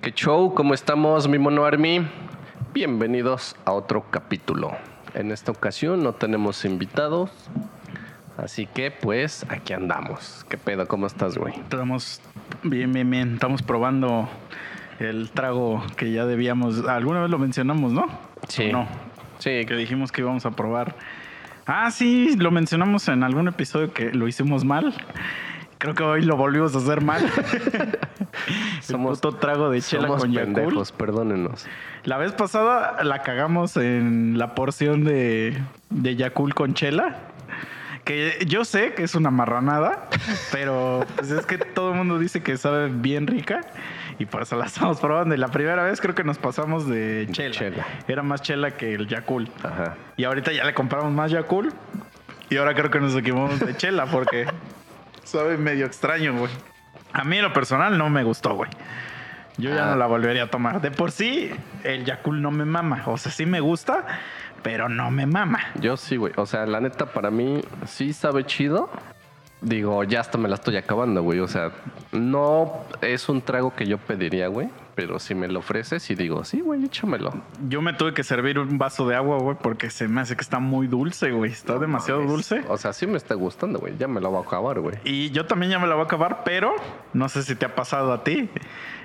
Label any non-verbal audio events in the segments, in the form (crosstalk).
¿Qué show? ¿Cómo estamos, mi mono Army? Bienvenidos a otro capítulo. En esta ocasión no tenemos invitados, así que pues aquí andamos. ¿Qué pedo? ¿Cómo estás, güey? Estamos bien, bien, bien. Estamos probando el trago que ya debíamos. Alguna vez lo mencionamos, ¿no? Sí. ¿O No. Sí, Que dijimos que íbamos a probar. Ah, sí, lo mencionamos en algún episodio que lo hicimos mal. Creo que hoy lo volvimos a hacer mal. (laughs) Somos- puto trago de chela somos con pendejos, perdónenos. La vez pasada la cagamos en la porción de, de Yakult con chela. Que yo sé que es una marranada, pero pues es que todo el mundo dice que sabe bien rica y por eso la estamos probando. Y la primera vez creo que nos pasamos de chela. chela. Era más chela que el Yakult. Ajá. Y ahorita ya le compramos más Yakult. Y ahora creo que nos equivocamos de chela porque sabe medio extraño, güey. A mí en lo personal no me gustó, güey. Yo ya Ah. no la volvería a tomar. De por sí, el Yakult no me mama. O sea, sí me gusta, pero no me mama. Yo sí, güey. O sea, la neta, para mí sí sabe chido. Digo, ya hasta me la estoy acabando, güey. O sea, no es un trago que yo pediría, güey. Pero si me lo ofreces y digo, sí, güey, échamelo. Yo me tuve que servir un vaso de agua, güey, porque se me hace que está muy dulce, güey. Está demasiado dulce. O sea, sí me está gustando, güey. Ya me lo voy a acabar, güey. Y yo también ya me la voy a acabar, pero no sé si te ha pasado a ti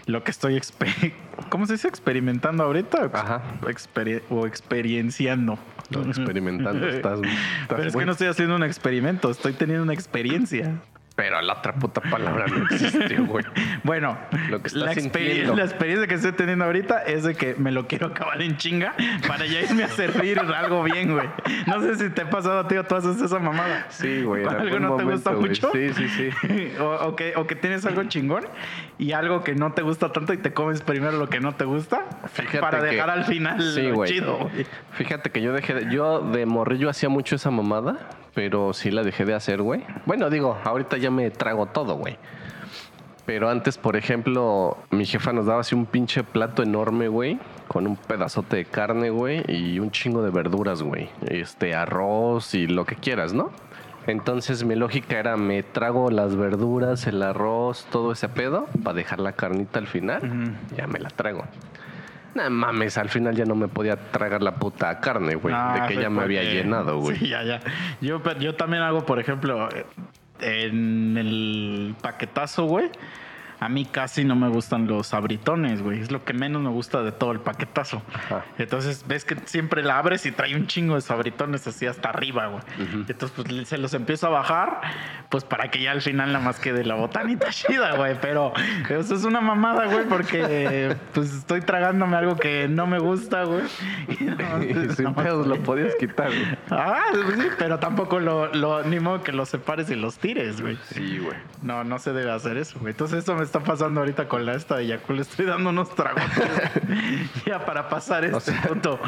lo que estoy exper- (laughs) ¿cómo se dice? experimentando ahorita Ajá. Experi- o experienciando. Lo experimentando. Estás, estás (laughs) Pero es muy- que no estoy haciendo un experimento, estoy teniendo una experiencia. Pero la otra puta palabra no existió, güey. (laughs) Bueno, Lo que la, exper- sintiendo. la experiencia que estoy teniendo ahorita es de que me lo quiero acabar en chinga para ya irme a servir algo bien, güey. No sé si te ha pasado a ti o tú haces esa mamada. Sí, güey. ¿Algo no te gusta güey. mucho? Sí, sí, sí. (laughs) o, o que, o que tienes algo chingón y algo que no te gusta tanto y te comes primero lo que no te gusta Fíjate para que- dejar al final Sí, lo güey. chido. Fíjate que yo dejé de, yo de morrillo hacía mucho esa mamada, pero sí la dejé de hacer, güey. Bueno, digo, ahorita ya me trago todo, güey. Pero antes, por ejemplo, mi jefa nos daba así un pinche plato enorme, güey, con un pedazote de carne, güey, y un chingo de verduras, güey. Este, arroz y lo que quieras, ¿no? Entonces mi lógica era me trago las verduras, el arroz, todo ese pedo, para dejar la carnita al final, ya me la trago. No mames, al final ya no me podía tragar la puta carne, güey. Ah, de que ya me había llenado, (laughs) güey. Sí, ya, ya. Yo, yo también hago, por ejemplo, eh, en el paquetazo, güey. A mí casi no me gustan los abritones, güey. Es lo que menos me gusta de todo el paquetazo. Ajá. Entonces, ves que siempre la abres y trae un chingo de sabritones así hasta arriba, güey. Entonces, pues se los empiezo a bajar, pues para que ya al final nada más quede la botanita (laughs) chida, güey. Pero eso es una mamada, güey, porque pues estoy tragándome algo que no me gusta, güey. Y (laughs) no, Y nada sin pedos lo podías quitar, güey. Ah, sí, pero tampoco lo, lo ni modo que los separes y los tires, güey. Sí, güey. No, no se debe hacer eso, güey. Entonces esto me está pasando ahorita con la esta de Yakult. Le estoy dando unos tragos (laughs) ya para pasar este sea, punto.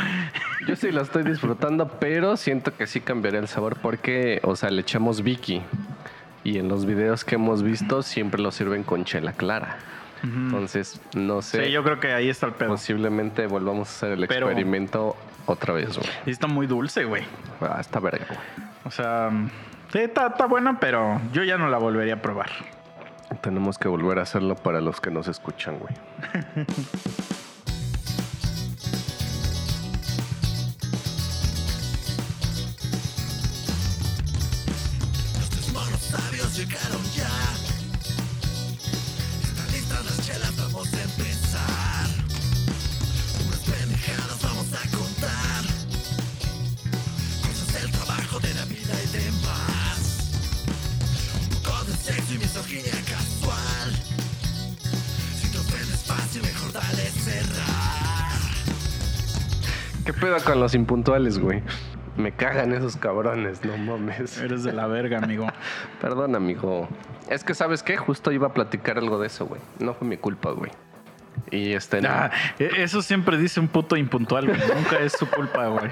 Yo sí lo estoy disfrutando, pero siento que sí cambiaría el sabor porque, o sea, le echamos Vicky. Y en los videos que hemos visto siempre lo sirven con chela clara. Entonces, no sé. Sí, yo creo que ahí está el pedo. Posiblemente volvamos a hacer el Pero- experimento otra vez, güey. Está muy dulce, güey. Ah, está verga, güey. O sea, sí, está, está buena, pero yo ya no la volvería a probar. Tenemos que volver a hacerlo para los que nos escuchan, güey. Llegaron ¿Qué pedo con los impuntuales, güey? Me cagan esos cabrones, no mames. Eres de la verga, amigo. (laughs) Perdón, amigo. Es que, ¿sabes qué? Justo iba a platicar algo de eso, güey. No fue mi culpa, güey. Y este... no- Ah, e- eso siempre dice un puto impuntual, güey. Nunca es su culpa, güey.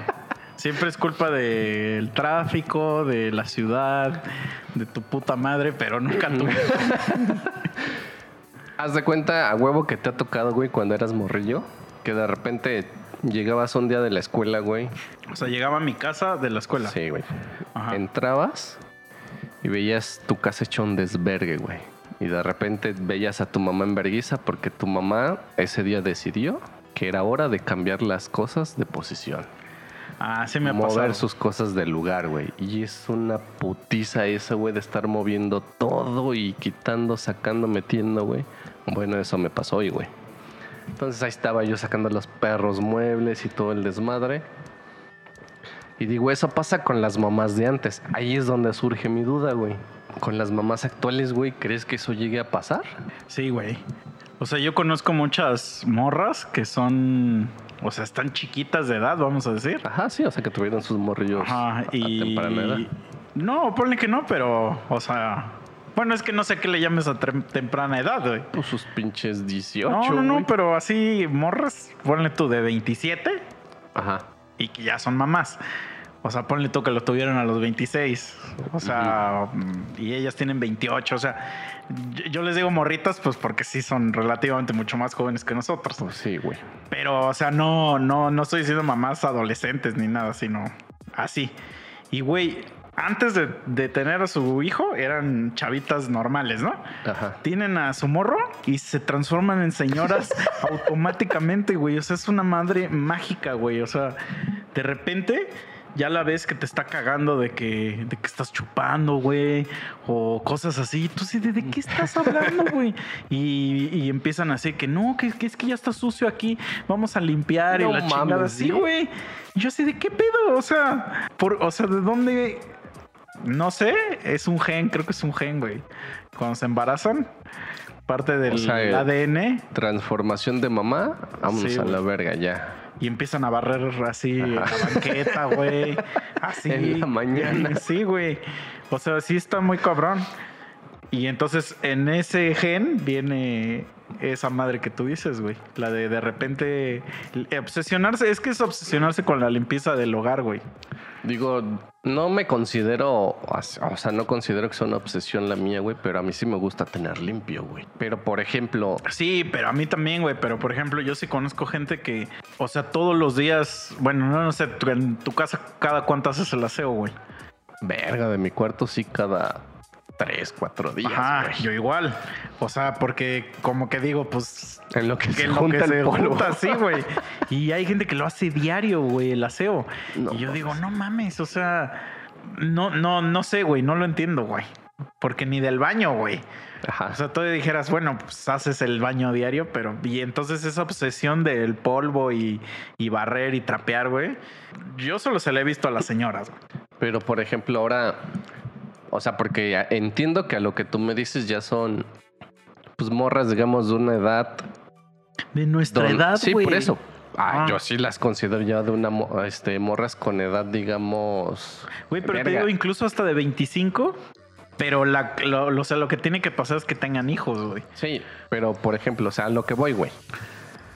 Siempre es culpa del tráfico, de la ciudad, de tu puta madre, pero nunca tú. (laughs) Haz de cuenta a huevo que te ha tocado, güey, cuando eras morrillo. Que de repente llegabas un día de la escuela, güey. O sea, llegaba a mi casa de la escuela. Sí, güey. Ajá. Entrabas y veías tu casa hecha un desvergue, güey. Y de repente veías a tu mamá en vergüenza porque tu mamá ese día decidió que era hora de cambiar las cosas de posición. Ah, sí me ha mover pasado. sus cosas del lugar, güey. Y es una putiza esa, güey, de estar moviendo todo y quitando, sacando, metiendo, güey. Bueno, eso me pasó hoy, güey. Entonces ahí estaba yo sacando los perros muebles y todo el desmadre. Y digo, eso pasa con las mamás de antes. Ahí es donde surge mi duda, güey. Con las mamás actuales, güey, ¿crees que eso llegue a pasar? Sí, güey. O sea, yo conozco muchas morras que son, o sea, están chiquitas de edad, vamos a decir. Ajá, sí, o sea que tuvieron sus morrillos Ajá, a temprana edad. y no, ponle que no, pero, o sea, bueno, es que no sé qué le llames a temprana edad, güey. Pues sus pinches 18. No, no, no, güey. pero así morras, ponle tú de 27 Ajá. y que ya son mamás. O sea, ponle tú que lo tuvieron a los 26. O sea, y ellas tienen 28. O sea, yo, yo les digo morritas, pues porque sí son relativamente mucho más jóvenes que nosotros. Pues sí, güey. Pero, o sea, no, no, no estoy diciendo mamás adolescentes ni nada, sino así. Y, güey, antes de, de tener a su hijo, eran chavitas normales, ¿no? Ajá. Tienen a su morro y se transforman en señoras (laughs) automáticamente, güey. O sea, es una madre mágica, güey. O sea, de repente ya la ves que te está cagando de que, de que estás chupando, güey, o cosas así. Tú sí, ¿de, de qué estás hablando, (laughs) güey? Y, y empiezan así que no, que, que es que ya está sucio aquí, vamos a limpiar No y la mames, chingada así, ¿sí? güey. Yo así, ¿de qué pedo? O sea, por, o sea, ¿de dónde? No sé, es un gen, creo que es un gen, güey. Cuando se embarazan, parte del O sea, el- ADN Transformación de mamá, vámonos Sí, a la verga ya. y empiezan a barrer así en la banqueta, güey. (laughs) Así. En la mañana. Sí, güey. O sea, sí está muy cabrón. Y entonces en ese gen viene esa madre que tú dices, güey. La de de repente obsesionarse. Es que es obsesionarse con la limpieza del hogar, güey. Digo, no me considero, o sea, no considero que sea una obsesión la mía, güey, pero a mí sí me gusta tener limpio, güey. Pero, por ejemplo, Sí, pero a mí también, güey. Pero por ejemplo, yo sí conozco gente que, o sea, todos los días, bueno, no, no sé, en tu casa cada cuánto haces el aseo, güey. verga de mi cuarto sí cada tres, cuatro días, Ajá, yo igual. O sea, porque como que digo, pues En lo que, que se lo junta que el se polvo. junta, sí, (laughs) güey. Y hay gente que lo hace diario, güey, el aseo. No y yo digo, no mames, o sea, no, no, no sé, güey, no lo entiendo, güey. Porque ni del baño, güey. Ajá. O sea, tú dijeras, bueno, pues haces el baño diario, pero y entonces esa obsesión del polvo y, y barrer y trapear, güey. Yo solo se le he visto a las señoras, güey. Pero, por ejemplo, ahora, o sea, porque entiendo que a lo que tú me dices ya son, pues, morras, digamos, de una edad. De nuestra don- edad, Sí, por eso. Ah, Ah. yo sí las considero ya de una, este, morras con edad, digamos. Güey, pero te digo, incluso hasta de 25. Pero la, lo, lo- o sea, lo que tiene que pasar es que tengan hijos, güey. Sí, pero, por ejemplo, o sea, a lo que voy, güey.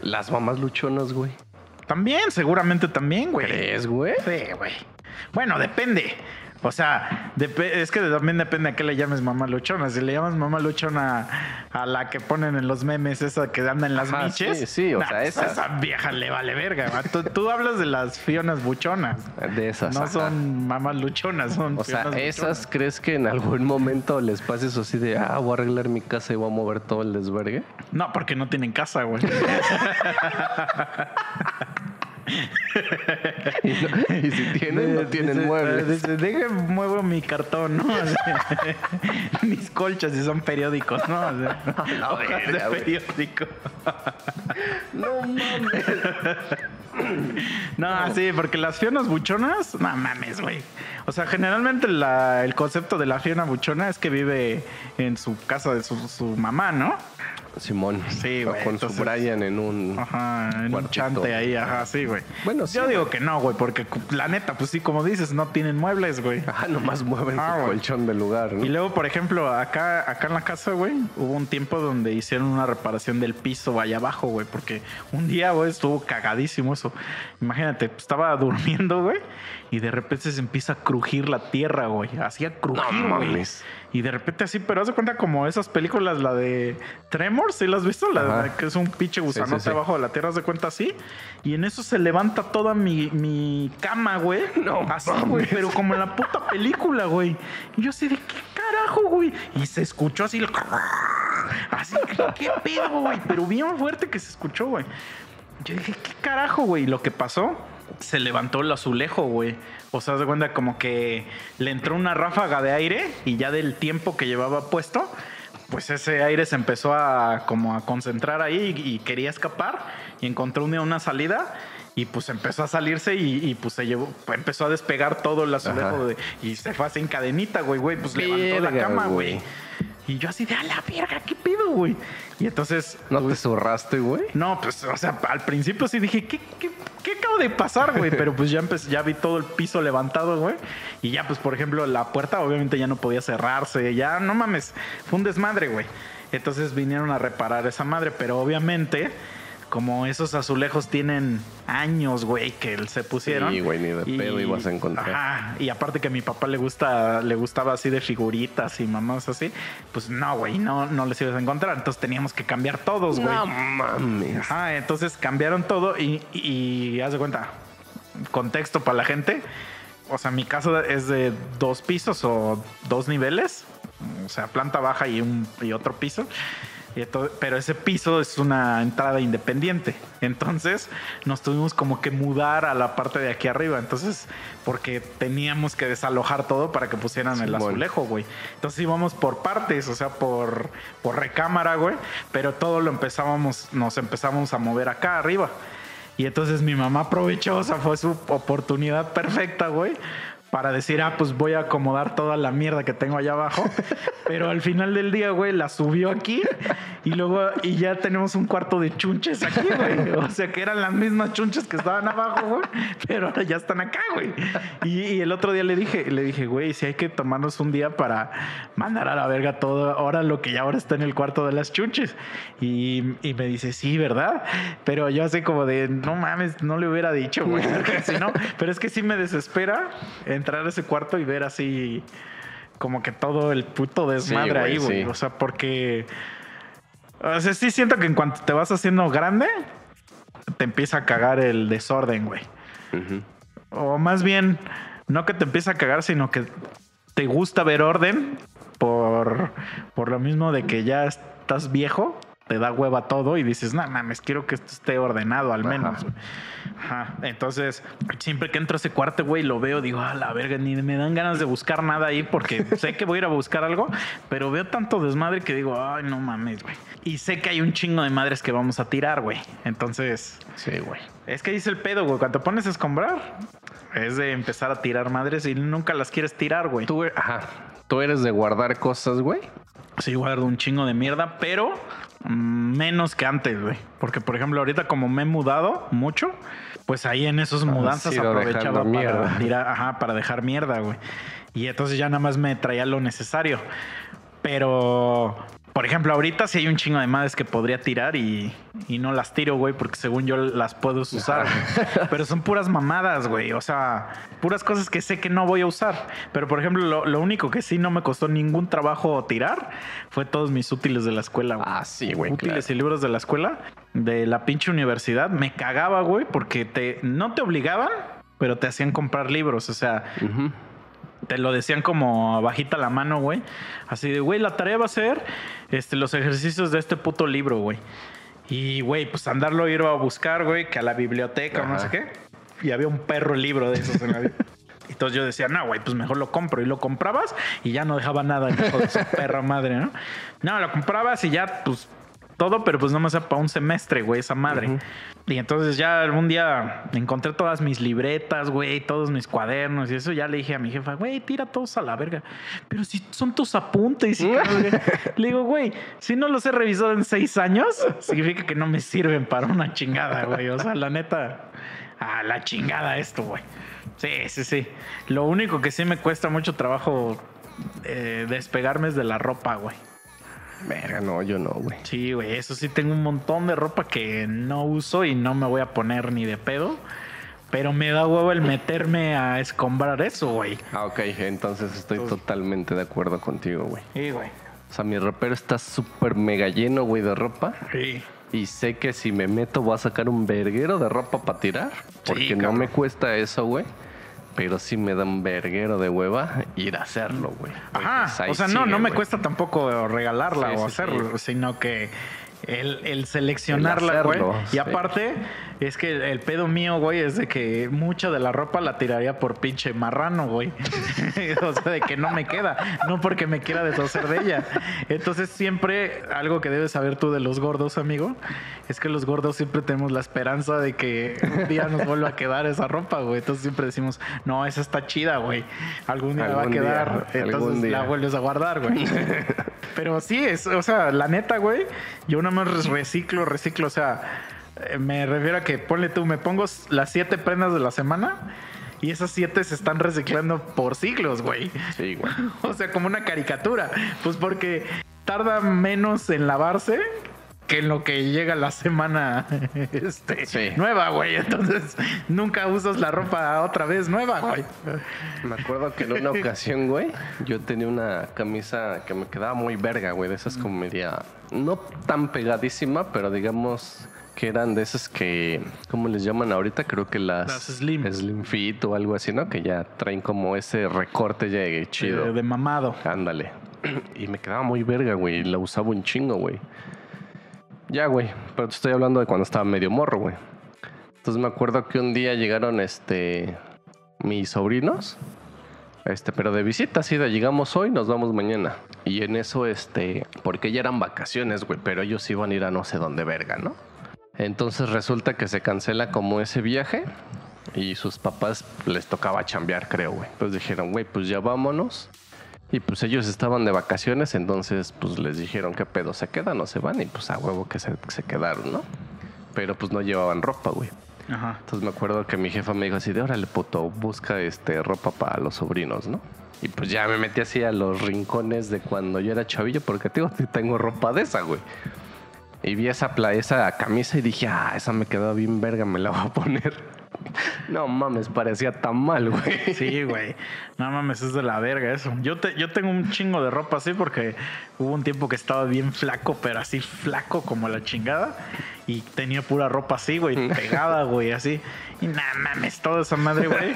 Las mamás luchonas, güey. También, seguramente también, güey. ¿Crees, güey? Sí, güey. Bueno, depende. O sea, es que también depende a qué le llames mamá luchona. Si le llamas mamá luchona a la que ponen en los memes, esa que anda en las Ajá, miches. sí, sí, o nah, sea, pues esa. esa vieja le vale verga. Tú, tú hablas de las fionas buchonas. De esas. No son mamás luchonas, son O sea, ¿esas buchonas. crees que en algún momento les pase eso así de, ah, voy a arreglar mi casa y voy a mover todo el desvergue? No, porque no tienen casa, güey. (laughs) (laughs) Y, no- y si tienen, no muebles. Deje, muevo mi cartón, ¿no? (laughs) Mis colchas y son periódicos, ¿no? (laughs) Hojas verga, de periódico. No mames. No, sí, porque las fionas buchonas, no mames, güey. O sea, generalmente la- el concepto de la fiona buchona es que vive en su casa de su, su mamá, ¿no? Simón. Sí, güey, Con su Brian en un. Ajá, en un chante ahí, ajá, sí, güey. Bueno, sí, Yo digo güey. que no, güey, porque la neta, pues sí, como dices, no tienen muebles, güey. Ah, nomás mueven Ah, su güey. colchón del lugar, ¿no? Y luego, por ejemplo, acá, acá en la casa, güey, hubo un tiempo donde hicieron una reparación del piso allá abajo, güey, porque un día, güey, estuvo cagadísimo eso. Imagínate, pues, estaba (laughs) durmiendo, güey, y de repente se empieza a crujir la tierra, güey. Hacía crujir, No güey. mames. Y de repente así, pero haz de cuenta como esas películas, la de Tremors, ¿sí las has visto? La de- que es un pinche gusanote sí, sí. abajo de la tierra, haz de cuenta así. Y en eso se levanta toda mi, mi cama, güey. (laughs) No Así, mames. güey, pero como en la puta película, güey. Y yo así de qué carajo, güey. Y se escuchó así. el- Así, ¿qué pedo, güey? Pero bien fuerte que se escuchó, güey. Yo dije, ¿qué carajo, güey? Y lo que pasó, se levantó el azulejo, güey. O sea, de cuenta como que le entró una ráfaga de aire y ya del tiempo que llevaba puesto, pues ese aire se empezó a como a concentrar ahí y, y quería escapar y encontró un día una salida y pues empezó a salirse y, y, pues se llevó, empezó a despegar todo el azulejo de- y se fue así en cadenita, güey, güey, pues levantó la cama, güey. güey. Y yo así de a la verga, ¿qué pido, güey? Y entonces ¿No te zurraste, güey? no, pues, o sea, al principio sí dije, ¿qué, qué, qué acaba de pasar, güey? Pero pues ya empecé, ya vi todo el piso levantado, güey. Y ya, pues, por ejemplo, la puerta obviamente ya no podía cerrarse. Ya, no mames, fue un desmadre, güey. Entonces vinieron a reparar esa madre, pero obviamente, como esos azulejos tienen años, güey, que se pusieron. Sí, güey, ni de pedo ibas a encontrar. Ajá, y aparte que a mi papá le gusta, le gustaba así de figuritas y mamás así, pues no, güey, no, no les ibas a encontrar. Entonces teníamos que cambiar todos, güey. No mames. Ajá, entonces cambiaron todo y, y haz de cuenta, contexto para la gente. O sea, mi casa es de dos pisos o dos niveles. O sea, planta baja y, un, y otro piso. Pero ese piso es una entrada independiente. Entonces nos tuvimos como que mudar a la parte de aquí arriba. Entonces, porque teníamos que desalojar todo para que pusieran el azulejo, güey. Entonces íbamos por partes, o sea, por, por recámara, güey. Pero todo lo empezábamos, nos empezamos a mover acá arriba. Y entonces mi mamá aprovechó, o sea, fue su oportunidad perfecta, güey, para decir, ah, pues voy a acomodar toda la mierda que tengo allá abajo. (laughs) Pero al final del día, güey, la subió aquí y luego, y ya tenemos un cuarto de chunches aquí, güey. O sea, que eran las mismas chunches que estaban abajo, güey, pero ahora ya están acá, güey. Y, y el otro día le dije, le dije, güey, si hay que tomarnos un día para mandar a la verga todo, ahora lo que ya ahora está en el cuarto de las chunches. Y, y me dice, sí, ¿verdad? Pero yo así como de, no mames, no le hubiera dicho, güey. si no, (laughs) pero es que sí me desespera entrar a ese cuarto y ver así como que todo el puto desmadre güey, ahí, güey. sí. O sea, porque... O sea, sí siento que en cuanto te vas haciendo grande, te empieza a cagar el desorden, güey. O más bien, no que te empieza a cagar, sino que te gusta ver orden por, por lo mismo de que ya estás viejo, te da hueva todo y dices, no mames, quiero que esto esté ordenado al menos. güey". Ajá. Entonces, siempre que entro a ese cuarto, güey, lo veo, digo, a la verga, ni me dan ganas de buscar nada ahí porque sé que voy a ir a buscar algo, pero veo tanto desmadre que digo, ay, no mames, güey. Y sé que hay un chingo de madres que vamos a tirar, güey. Entonces, Sí, güey. es que dice el pedo, güey. Cuando te pones a escombrar, es de empezar a tirar madres y nunca las quieres tirar, güey. Tú, e- ajá. Tú eres de guardar cosas, güey. Sí, guardo un chingo de mierda, pero menos que antes, güey. Porque, por ejemplo, ahorita como me he mudado mucho, pues ahí en esos mudanzas ido aprovechaba para tirar, ajá, para dejar mierda, güey. Y entonces ya nada más me traía lo necesario. Pero, por ejemplo, ahorita sí hay un chingo de madres que podría tirar y, y no las tiro, güey, porque según yo las puedo usar. (laughs) Pero son puras mamadas, güey. O sea, puras cosas que sé que no voy a usar. Pero, por ejemplo, lo, lo único que sí no me costó ningún trabajo tirar fue todos mis útiles de la escuela. Ah, sí, güey. útiles claro. y libros de la escuela, de la pinche universidad. Me cagaba, güey, porque te, no te obligaban, pero te hacían comprar libros. O sea. Te lo decían como bajita la mano, güey. Así de, güey, la tarea va a ser este, los ejercicios de este puto libro, güey. Y, güey, pues andarlo ir a buscar, güey, que a la biblioteca o no Ajá. sé qué. Y había un perro libro de esos en la (laughs) Entonces yo decía, no, güey, pues mejor lo compro. Y lo comprabas y ya no dejaba nada, hijo de su (laughs) perra madre, ¿no? No, lo comprabas y ya, pues, todo, pero pues no me sea para un semestre, güey, esa madre. Y entonces ya algún día encontré todas mis libretas, güey, todos mis cuadernos y eso. Ya le dije a mi jefa, güey, tira todos a la verga. Pero si son tus apuntes. Y que no sé qué". le digo, güey, si no los he revisado en seis años, significa que no me sirven para una chingada, güey. O sea, la neta, a la chingada esto, güey. Sí, sí, sí. Lo único que sí me cuesta mucho trabajo eh, despegarme es de la ropa, güey. Verga, no, yo no, güey. Sí, güey, eso sí tengo un montón de ropa que no uso y no me voy a poner ni de pedo. Pero me da huevo el meterme a escombrar eso, güey. Ah, ok. Entonces estoy totalmente de acuerdo contigo, güey. Sí, güey. O sea, mi ropero está súper mega lleno, güey, de ropa. Sí. Y sé que si me meto voy a sacar un verguero de ropa para tirar. Porque no me cuesta eso, güey. Pero sí me da un verguero de hueva ir a hacerlo, güey. Ajá. Pues o sea, no, sigue, no me cuesta tampoco regalarla Sí, o sí, hacerlo, sino que el, el seleccionarla, El güey. Y aparte, es que el pedo mío, güey, es de que mucha de la ropa la tiraría por pinche marrano, güey. (laughs) o sea, de que no me queda, no porque me quiera deshacer de ella. Entonces, siempre, algo que debes saber tú de los gordos, amigo, es que los gordos siempre tenemos la esperanza de que un día nos vuelva a quedar esa ropa, güey. Entonces, siempre decimos, no, esa está chida, güey. Algún día va a Algún día, quedar. algún Entonces, día. la vuelves a guardar, güey. (laughs) Pero sí, es, o sea, la neta, güey, yo nada más reciclo, reciclo, o sea, me refiero a que ponle tú, me pongo las siete prendas de la semana y esas siete se están reciclando por siglos, güey. Sí, güey. (laughs) O sea, como una caricatura. Pues porque tarda menos en lavarse que en lo que llega la semana (laughs) este, Sí. nueva, güey. Entonces, nunca usas la ropa otra vez nueva, güey. Me acuerdo que en una ocasión, güey, yo tenía una camisa que me quedaba muy verga, güey, de esas como media, no tan pegadísima, pero digamos que eran de esas que, ¿cómo les llaman ahorita? Creo que las, Las slim. Slim fit o algo así, ¿no? Que ya traen como ese recorte ya chido. De, de mamado. Ándale. Y me quedaba muy verga, güey. La usaba un chingo, güey. Ya, güey. Pero te estoy hablando de cuando estaba medio morro, güey. Entonces me acuerdo que un día llegaron, este, mis sobrinos. Este, pero de visita, sí, de llegamos hoy, nos vamos mañana. Y en eso, este, porque ya eran vacaciones, güey, pero ellos iban a ir a no sé dónde verga, ¿no? Entonces resulta que se cancela como ese viaje y sus papás les tocaba chambear, creo, güey. Entonces dijeron, güey, pues ya vámonos. Y pues ellos estaban de vacaciones, entonces pues les dijeron qué pedo, se quedan o se van y pues a huevo que se, se quedaron, ¿no? Pero pues no llevaban ropa, güey. Ajá. Entonces me acuerdo que mi jefa me dijo así de, órale puto, busca este ropa para los sobrinos, ¿no? Y pues ya me metí así a los rincones de cuando yo era chavillo, porque tío, tengo ropa de esa, güey. Y vi esa, pla- esa camisa y dije, ah, esa me quedó bien verga, me la voy a poner. (laughs) No mames, parecía tan mal, güey. Sí, güey. No mames, es de la verga eso. Yo, te, yo tengo un chingo de ropa así porque hubo un tiempo que estaba bien flaco, pero así flaco como la chingada. Y tenía pura ropa así, güey, (laughs) pegada, güey, así. Y nada mames, toda esa madre, güey.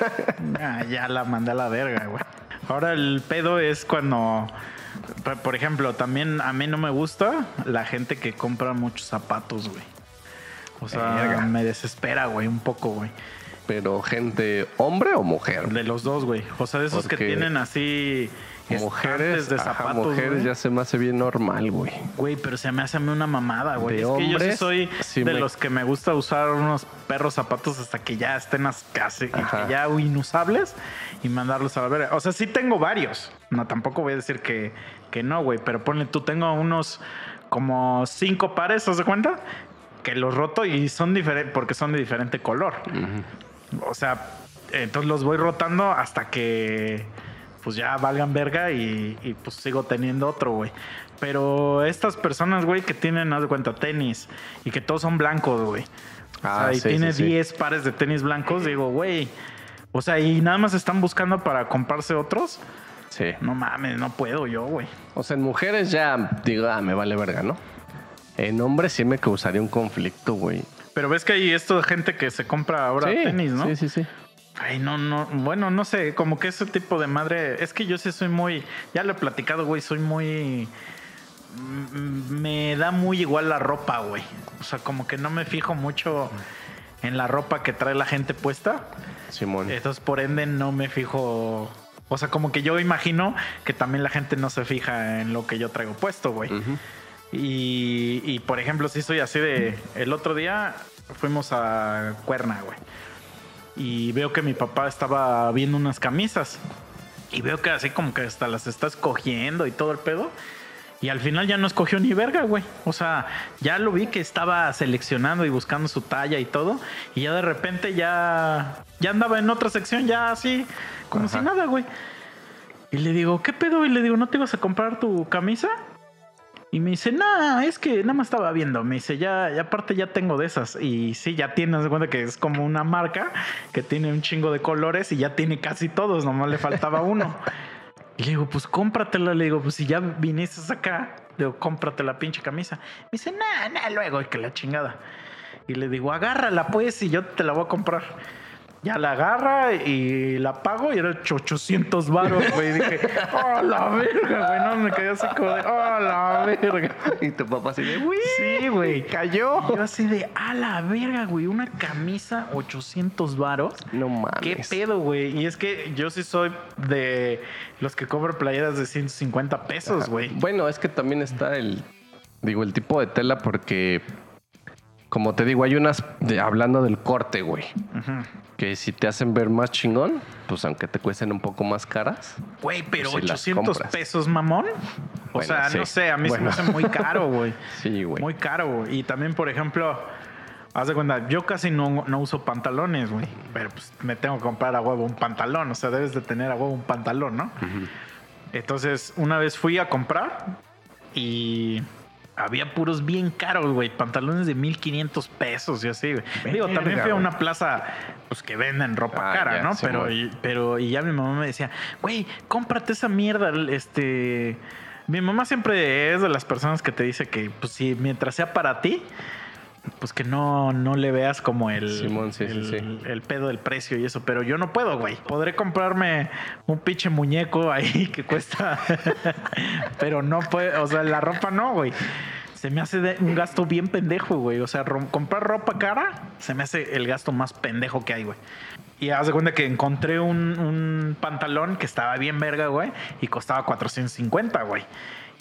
nah, (laughs) ya la mandé a la verga, güey. Ahora el pedo es cuando, por- ejemplo, también a mí no me gusta la gente que compra muchos zapatos, güey. O sea, Verga. me desespera, güey, un poco, güey. Pero gente, hombre o mujer. De los dos, güey. O sea, de esos que tienen así Mujeres, de ajá, zapatos, mujeres güey. ya se me hace bien normal, güey. Güey, pero se me hace a mí una mamada, güey. De Es que yo sí soy de me- los que me gusta usar unos perros zapatos hasta que ya estén as- casi Ajá. ya inusables y mandarlos a la verga. O sea, sí tengo varios. No, tampoco voy a decir que, que no, güey. Pero ponle tú, tengo unos como cinco pares, ¿te das cuenta? Que los roto y son diferentes porque son de diferente color. O sea, entonces los voy rotando hasta que pues ya valgan verga y, y, pues sigo teniendo otro, güey. Pero estas personas, güey, que tienen, haz de cuenta, tenis y que todos son blancos, güey. Ah, o sea, y sí, tiene sí, sí. 10 pares de tenis blancos, digo, güey. O sea, y nada más están buscando para comprarse otros. Sí. No mames, no puedo yo, güey. O sea, en mujeres ya digo, ah, me vale verga, ¿no? En hombres sí me causaría un conflicto, güey. Pero ves que hay esto de gente que se compra ahora sí, tenis, ¿no? Sí, sí, sí. Ay, no, no, bueno, no sé, como que ese tipo de madre, es que yo sí soy muy, ya lo he platicado, güey, soy muy, mm, me da muy igual la ropa, güey. O sea, como que no me fijo mucho en la ropa que trae la gente puesta. Simón. Entonces, por ende, no me fijo, o sea, como que yo imagino que también la gente no se fija en lo que yo traigo puesto, güey. Y, y, por ejemplo, sí soy así de. El otro día fuimos a Cuerna, güey. Y veo que mi papá estaba viendo unas camisas. Y veo que así como que hasta las está escogiendo y todo el pedo. Y al final ya no escogió ni verga, güey. O sea, ya lo vi que estaba seleccionando y buscando su talla y todo. Y ya de repente ya, ya andaba en otra sección, ya así, como Ajá. si nada, güey. Y le digo, ¿qué pedo? Y le digo, ¿no te ibas a comprar tu camisa? Y me dice, no, es que nada más estaba viendo. Me dice, ya, ya aparte ya tengo de esas. Y sí, ya tienes de cuenta que es como una marca que tiene un chingo de colores y ya tiene casi todos, nomás le faltaba uno. Y le digo, pues cómpratela. Le digo, pues si ya viniste acá, le digo, cómprate la pinche camisa. Me dice, nah, nah, luego, y que la chingada. Y le digo, agárrala pues y yo te la voy a comprar. Ya la agarra y la pago y era 800 varos, güey. Y dije, oh, la verga, güey. No, me quedé así como de, oh, la verga. Y tu papá así de, uy, Sí, güey. cayó. Yo así de, a la verga, güey. Una camisa, 800 varos. No mames. ¿Qué pedo, güey? Y es que yo sí soy de los que cobran playeras de 150 pesos, güey. Bueno, es que también está el, digo, el tipo de tela porque, como te digo, hay unas, de- hablando del corte, güey, que si te hacen ver más chingón, pues aunque te cuesten un poco más caras. Güey, pero Pues si las 800 compras. pesos, mamón. O Bueno, sea, sí. no sé, a mí Bueno. se me hace muy caro, güey. (laughs) Sí, güey. Muy caro, güey. Y también, por ejemplo, haz de cuenta, yo casi no, no uso pantalones, güey. Pero pues me tengo que comprar a huevo un pantalón. O sea, debes de tener a huevo un pantalón, ¿no? Entonces, una vez fui a comprar y había puros bien caros, güey. Pantalones de 1500 pesos y así, güey. Digo, también fui a una plaza, pues que venden ropa Ah, cara, ya, ¿no? sí, pero, y, pero, y ya mi mamá me decía, güey, cómprate esa mierda, este. Mi mamá siempre es de las personas que te dice que, pues, si mientras sea para ti, pues que no, no le veas como el, Simón, sí, el, sí. el pedo del precio y eso, pero yo no puedo, güey. Podré comprarme un pinche muñeco ahí (laughs) que cuesta, (laughs) pero no puede, o sea, la ropa no, güey. Se me hace de- un gasto bien pendejo, güey. O sea, comprar ropa cara se me hace el gasto más pendejo que hay, güey. Y haz de cuenta que encontré un, un pantalón que estaba bien verga, güey, y costaba 450, güey.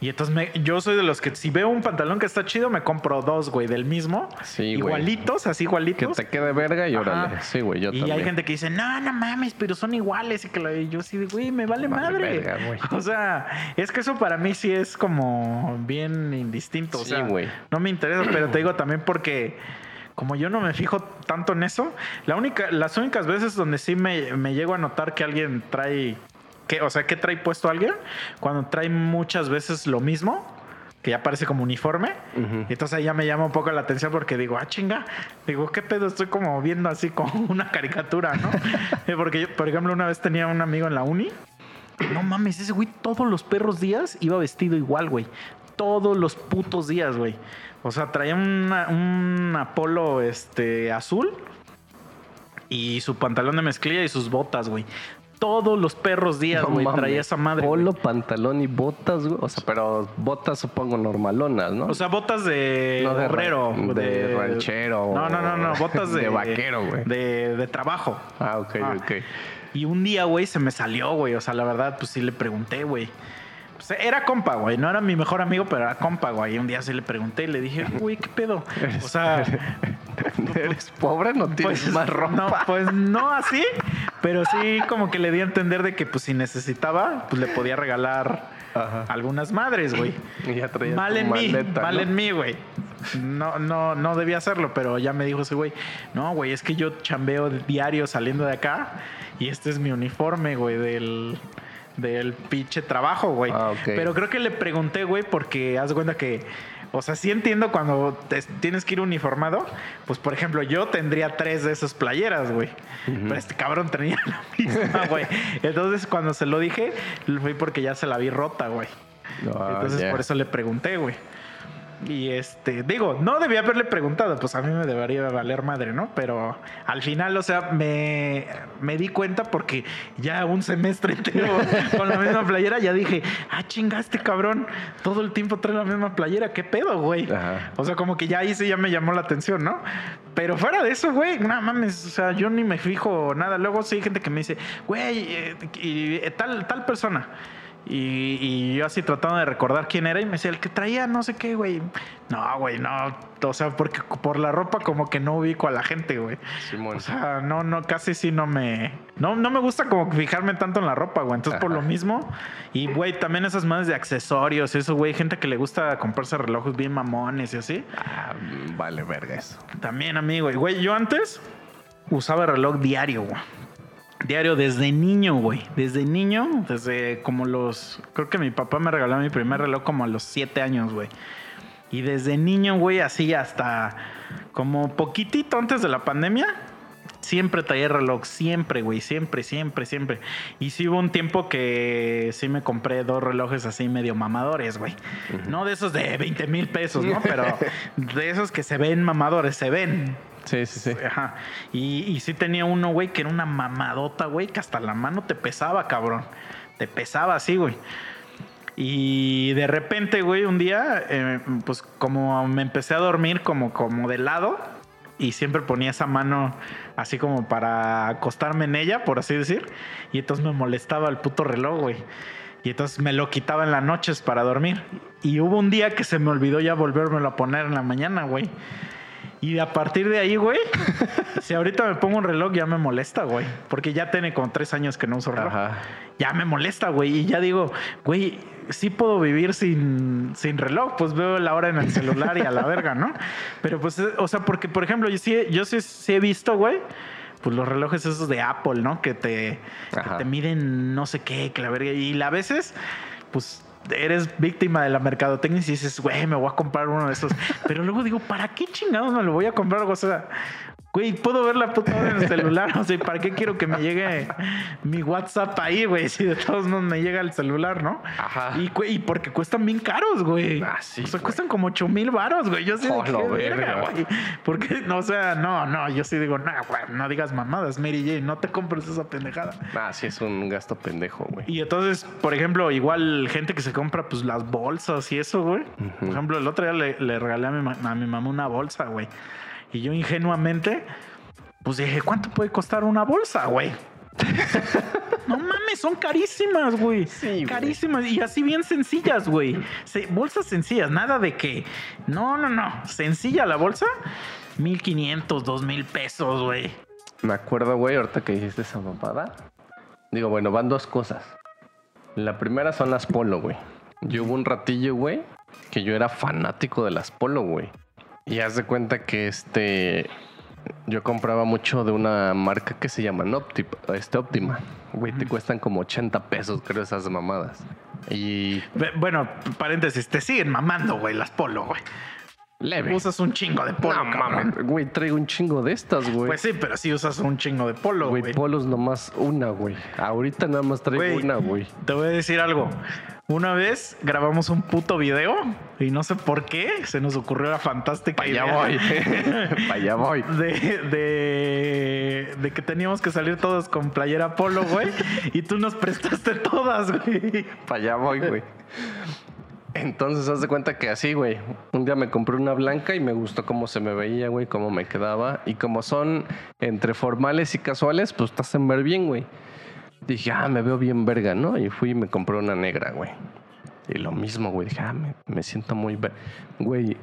Y entonces me- yo soy de los que si veo un pantalón que está chido, me compro dos, güey, del mismo. Sí, güey. igualitos, así Que igualitos. te quede verga y órale. Ajá. Sí, güey, yo y también. hay gente que dice, no, no mames, pero son iguales. Y que la- y yo de, güey, me vale, Vale madre. verga, güey. (laughs) o sea, es que eso para mí sí es como bien indistinto. O Sí, sea, güey. no me interesa, pero te digo también porque como yo no me fijo tanto en eso, la única, las únicas veces donde sí me, me llego a notar que alguien trae, que, o sea, que trae puesto alguien, cuando trae muchas veces lo mismo, que ya parece como uniforme, y entonces ahí ya me llama un poco la atención porque digo, ah, chinga, digo, ¿qué pedo? Estoy como viendo así como (laughs) una caricatura, ¿no? (laughs) Eh, porque yo, por ejemplo, una vez tenía un amigo en la uni, no mames, ese güey todos los perros días iba vestido igual, güey. Todos los putos días, güey. O sea, traía una- un Apolo este, azul y su pantalón de mezclilla y sus botas, güey. Todos los perros días, No güey, mames. traía esa madre. Polo, pantalón y botas, güey. O sea, pero botas supongo normalonas, ¿no? O sea, botas de No de obrero. de ranchero No, no, no, no. Botas (laughs) de... de vaquero, güey. De, de trabajo. ah, ok, Ah. ok. Y un día, güey, se me salió, güey. O sea, la verdad, pues sí le pregunté, güey. Pues, era compa, güey. No era mi mejor amigo, pero era compa, güey. Y un día sí le pregunté y le dije, güey, ¿qué pedo? O sea, (laughs) ¿Eres pobre? ¿No tienes pues más ropa? No, pues no así, pero sí como que le di a entender de que, pues si necesitaba, pues le podía regalar Ajá. algunas madres, güey. (laughs) Y ya traías Mal en mí, mal en mí, güey. No, no, no debía hacerlo, pero ya me dijo ese güey, no, güey, es que yo chambeo diario saliendo de acá y este es mi uniforme, güey, del, del pinche trabajo, güey. Ah. Pero creo que le pregunté, güey, porque haz de cuenta que, o sea, sí entiendo cuando te- tienes que ir uniformado, pues por ejemplo, yo tendría tres de esas playeras, güey. Pero este cabrón tenía (laughs) la misma, güey. Entonces cuando se lo dije, fue porque ya se la vi rota, güey. Ah, Entonces por eso le pregunté, güey. Y este, digo, no debía haberle preguntado, pues a mí me debería valer madre, ¿no? Pero al final, o sea, me, me di cuenta porque ya un semestre entero (laughs) con la misma playera, ya dije, ah, chingaste, cabrón, todo el tiempo trae la misma playera, ¿qué pedo, güey? Ajá. O sea, como que ya ahí sí ya me llamó la atención, ¿no? Pero fuera de eso, güey, no mames, o sea, yo ni me fijo nada. Luego sí hay gente que me dice, güey, eh, y, eh, tal, tal persona. Y, y yo así tratando de recordar quién era y me decía, el que traía no sé qué, güey. No, güey, no. O sea, porque por la ropa como que no ubico a la gente, güey. Simón. O sea, no, no, casi sí no me. No, no me gusta como fijarme tanto en la ropa, güey. Entonces, por lo mismo. Y, güey, también esas madres de accesorios, eso, güey. Gente que le gusta comprarse relojes bien mamones y así. Ah, vale, verga eso. También, amigo. Y, güey, yo antes usaba reloj diario, güey. Diario desde niño, güey. Desde niño, desde como los. Creo que mi papá me regaló mi primer reloj como a los siete años, güey. Y desde niño, güey, así hasta como poquitito antes de la pandemia, siempre traía reloj. Siempre, güey. Siempre, siempre, siempre. Y sí hubo un tiempo que sí me compré dos relojes así medio mamadores, güey. No de esos de 20 mil pesos, ¿no? (laughs) Pero de esos que se ven mamadores, se ven. Sí, sí, sí. Ajá. Y, y sí tenía uno, güey, que era una mamadota, güey, que hasta la mano te pesaba, cabrón. Te pesaba así, güey. Y de repente, güey, un día, eh, pues como me empecé a dormir como, como de lado y siempre ponía esa mano así como para acostarme en ella, por así decir. Y entonces me molestaba el puto reloj, güey. Y entonces me lo quitaba en las noches para dormir. Y hubo un día que se me olvidó ya volvérmelo a poner en la mañana, güey. Y a partir de ahí, güey, (laughs) si ahorita me pongo un reloj ya me molesta, güey. Porque ya tiene como tres años que no uso reloj. Ajá. Ya me molesta, güey. Y ya digo, güey, sí puedo vivir sin, sin reloj. Pues veo la hora en el celular y a la (laughs) verga, ¿no? Pero pues, eh, o sea, porque, por ejemplo, yo sí, yo sí, sí he visto, güey, pues los relojes esos de Apple, ¿no? Que te, que te miden no sé qué, que la verga. Y a veces, pues eres víctima de la mercadotecnia y dices, güey, me voy a comprar uno de esos. (laughs) Pero luego digo, ¿para qué chingados me lo voy a comprar? O sea, güey, puedo ver la puta hora en el celular. (laughs) O sea, ¿para qué quiero que me llegue mi WhatsApp ahí, güey? Si de todos modos me llega el celular, ¿no? Ajá. Y, güey, y porque cuestan bien caros, güey. Ah, sí, o sea, güey. cuestan como 8 mil varos, güey. Yo sí Oh, verga, verga. güey. Porque, no, o sea, no, no, yo sí digo, no, güey, no digas mamadas, Mary Jane, no te compres esa pendejada. Ah, sí, es un gasto pendejo, güey. Y entonces, por ejemplo, igual gente que se compra pues las bolsas y eso, güey. Por ejemplo, el otro día le, le regalé a mi, a mi mamá una bolsa, güey. Y yo ingenuamente, pues dije, ¿cuánto puede costar una bolsa, güey? (laughs) no mames, son carísimas, güey. Sí, güey. carísimas. Y así bien sencillas, güey. Se- bolsas sencillas, nada de que. No, no, no. Sencilla la bolsa. 1500, 2000 pesos, güey. Me acuerdo, güey, ahorita que dijiste esa mamada. Digo, bueno, van dos cosas. La primera son las polo, güey. Yo hubo un ratillo, güey, que yo era fanático de las polo, güey. Y haz de cuenta que este. Yo compraba mucho de una marca que se llama Opti- este Optima. Güey, te cuestan como 80 pesos, creo, esas mamadas. Y Bueno, paréntesis, te siguen mamando, güey, las polo, güey. Leve. Usas un chingo de polo, No, cabrón. mames, güey, traigo un chingo de estas, güey. Pues sí, pero sí usas un chingo de polo, Güey, güey. polos nomás una, güey. Ahorita nada más traigo Güey, una, güey. Te voy a decir algo. Una vez grabamos un puto video y no sé por qué se nos ocurrió la fantástica Pa' allá idea voy. (laughs) Pa' allá voy. De, de, de que teníamos que salir todos con playera polo, güey. y tú nos prestaste todas, güey. Para allá voy, güey. Entonces, haz de cuenta que así, güey. Un día me compré una blanca y me gustó cómo se me veía, güey, cómo me quedaba. Y como son entre formales y casuales, pues te hacen ver bien, güey. Dije, ah, me veo bien verga, ¿no? Y fui y me compré una negra, güey. Y lo mismo, güey. Dije, ah, me, siento muy... Güey,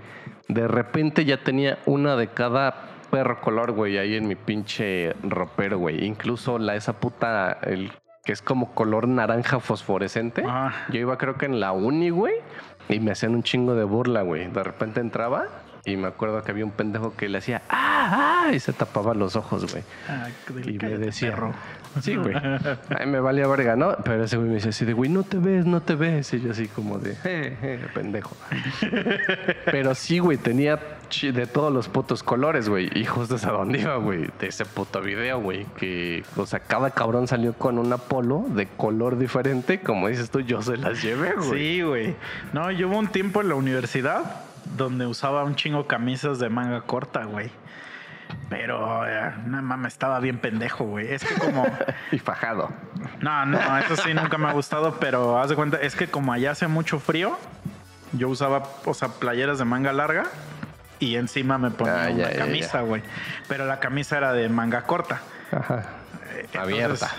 de repente ya tenía una de cada perro color, güey, ahí en mi pinche ropero, güey. Incluso la esa puta, el que es como color naranja fosforescente. Ah. Yo iba creo que en la uni, güey, y me hacían un chingo de burla, güey. De repente entraba y me acuerdo que había un pendejo que le hacía, ah, ah, y se tapaba los ojos, güey. Ah, Y me decía, perro. Sí, güey. (laughs) Ay, me valía verga, ¿no? Pero ese güey me decía así de, güey, no te ves, no te ves. Y yo así como de, "Je, je, pendejo. (laughs) Pero sí, güey, tenía de todos los putos colores, güey. Y justo es a dónde iba, güey. De ese puto video, güey. Que, o sea, cada cabrón salió con una polo de color diferente. Como dices tú, yo se las llevé, güey. Sí, güey. No, yo hubo un tiempo en la universidad donde usaba un chingo camisas de manga corta, güey. Pero, eh, no mames, estaba bien pendejo, güey. Es que como... (laughs) Y fajado. No, no, eso sí nunca me ha gustado, pero haz de cuenta, es que como allá hace mucho frío, yo usaba, o sea, playeras de manga larga y encima me ponía Ah, ya, una ya, camisa, güey. Pero la camisa era de manga corta. Ajá. Entonces, Abierta.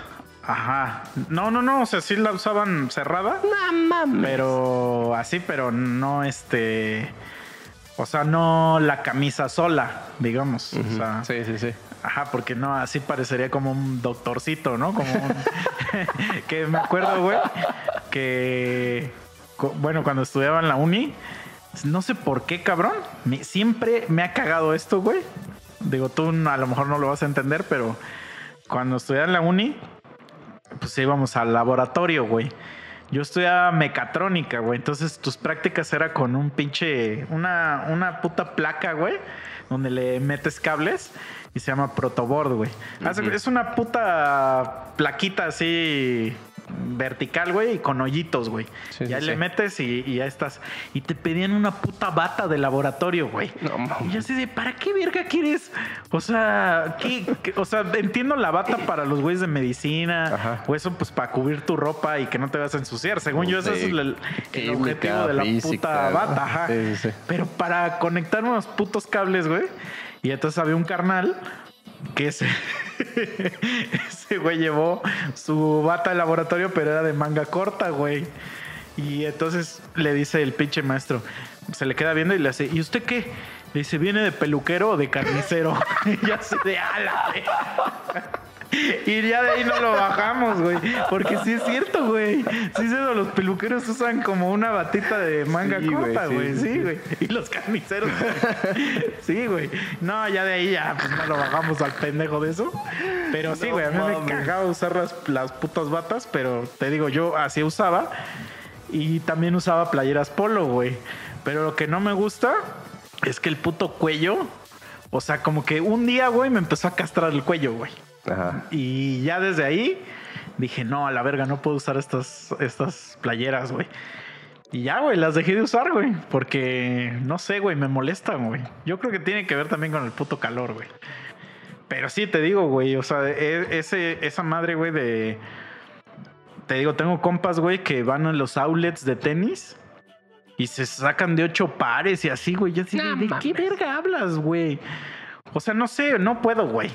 Ajá. No, no, no, o sea, sí la usaban cerrada. No mames. Pero así, pero no este. O sea, no la camisa sola, digamos. O sea, Sí, sí, sí. Ajá, porque no, así parecería como un doctorcito, ¿no? Como un. (laughs) que me acuerdo, güey, que. Bueno, cuando estudiaba en la uni, no sé por qué, cabrón. me- siempre me ha cagado esto, güey. Digo, tú a lo mejor no lo vas a entender, pero cuando estudiaba en la uni, pues íbamos al laboratorio, güey. Yo estudiaba mecatrónica, güey. Entonces tus prácticas era con un pinche. Una, una puta placa, güey. Donde le metes cables y se llama protoboard, güey. Es una puta plaquita así vertical, güey, y con hoyitos, güey. Sí, y sí, ahí le sí. metes y, y ya estás. Y te pedían una puta bata de laboratorio, güey. No mames. Y yo así de, ¿para qué verga quieres? O sea, ¿qué, qué- o sea, entiendo la bata para los güeyes de medicina, Ajá. o eso pues para cubrir tu ropa y que no te vas a ensuciar. Según yo, ese es el, objetivo de la física, puta bata, ajá. Sí, sí, sí. Pero para conectar unos putos cables, güey. Y entonces había un carnal que ese, (laughs) ese güey llevó su bata de laboratorio, pero era de manga corta, güey. Y entonces le dice el pinche maestro, se le queda viendo y le hace, ¿y usted qué? Le dice, ¿viene de peluquero o de carnicero? (laughs) y ya de ala. Y ya de ahí no lo bajamos, güey. Porque sí es cierto, güey. Sí es cierto, los peluqueros usan como una batita de manga Sí, corta, güey. sí, güey. Y los carniceros. Sí, güey. No, ya de ahí ya pues, no lo bajamos al pendejo de eso. Pero sí, No güey. a mí me cagaba usar las, las putas batas, pero te digo, yo así usaba. Y también usaba playeras polo, güey. Pero lo que no me gusta es que el puto cuello. O sea, como que un día, güey, me empezó a castrar el cuello, güey. Ajá. Y ya desde ahí dije, no, a la verga, no puedo usar estas, estas playeras, güey. Y ya, güey, las dejé de usar, güey. Porque, no sé, güey, me molestan, güey. Yo creo que tiene que ver también con el puto calor, güey. Pero sí, te digo, güey, o sea, e- ese, esa madre, güey, de... Te digo, tengo compas, güey, que van a los outlets de tenis y se sacan de ocho pares y así, güey. Yo así, No ¿de qué verga hablas, güey? O sea, no sé, no puedo, güey.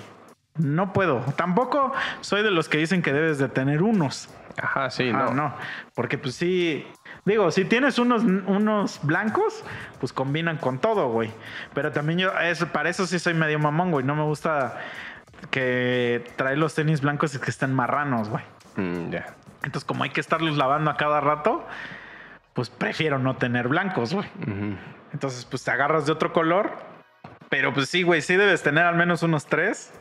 No puedo. Tampoco soy de los que dicen que debes de tener unos. Ajá, sí, Ah, no. no. Porque pues sí. Digo, si tienes unos, unos blancos, pues combinan con todo, güey. Pero también yo, eso, para eso sí soy medio mamón, güey. No me gusta que traer los tenis blancos y que estén marranos, güey. Mm, ya. Entonces, como hay que estarlos lavando a cada rato, pues prefiero no tener blancos, güey. Entonces, pues te agarras de otro color. Pero pues sí, güey, sí debes tener al menos unos tres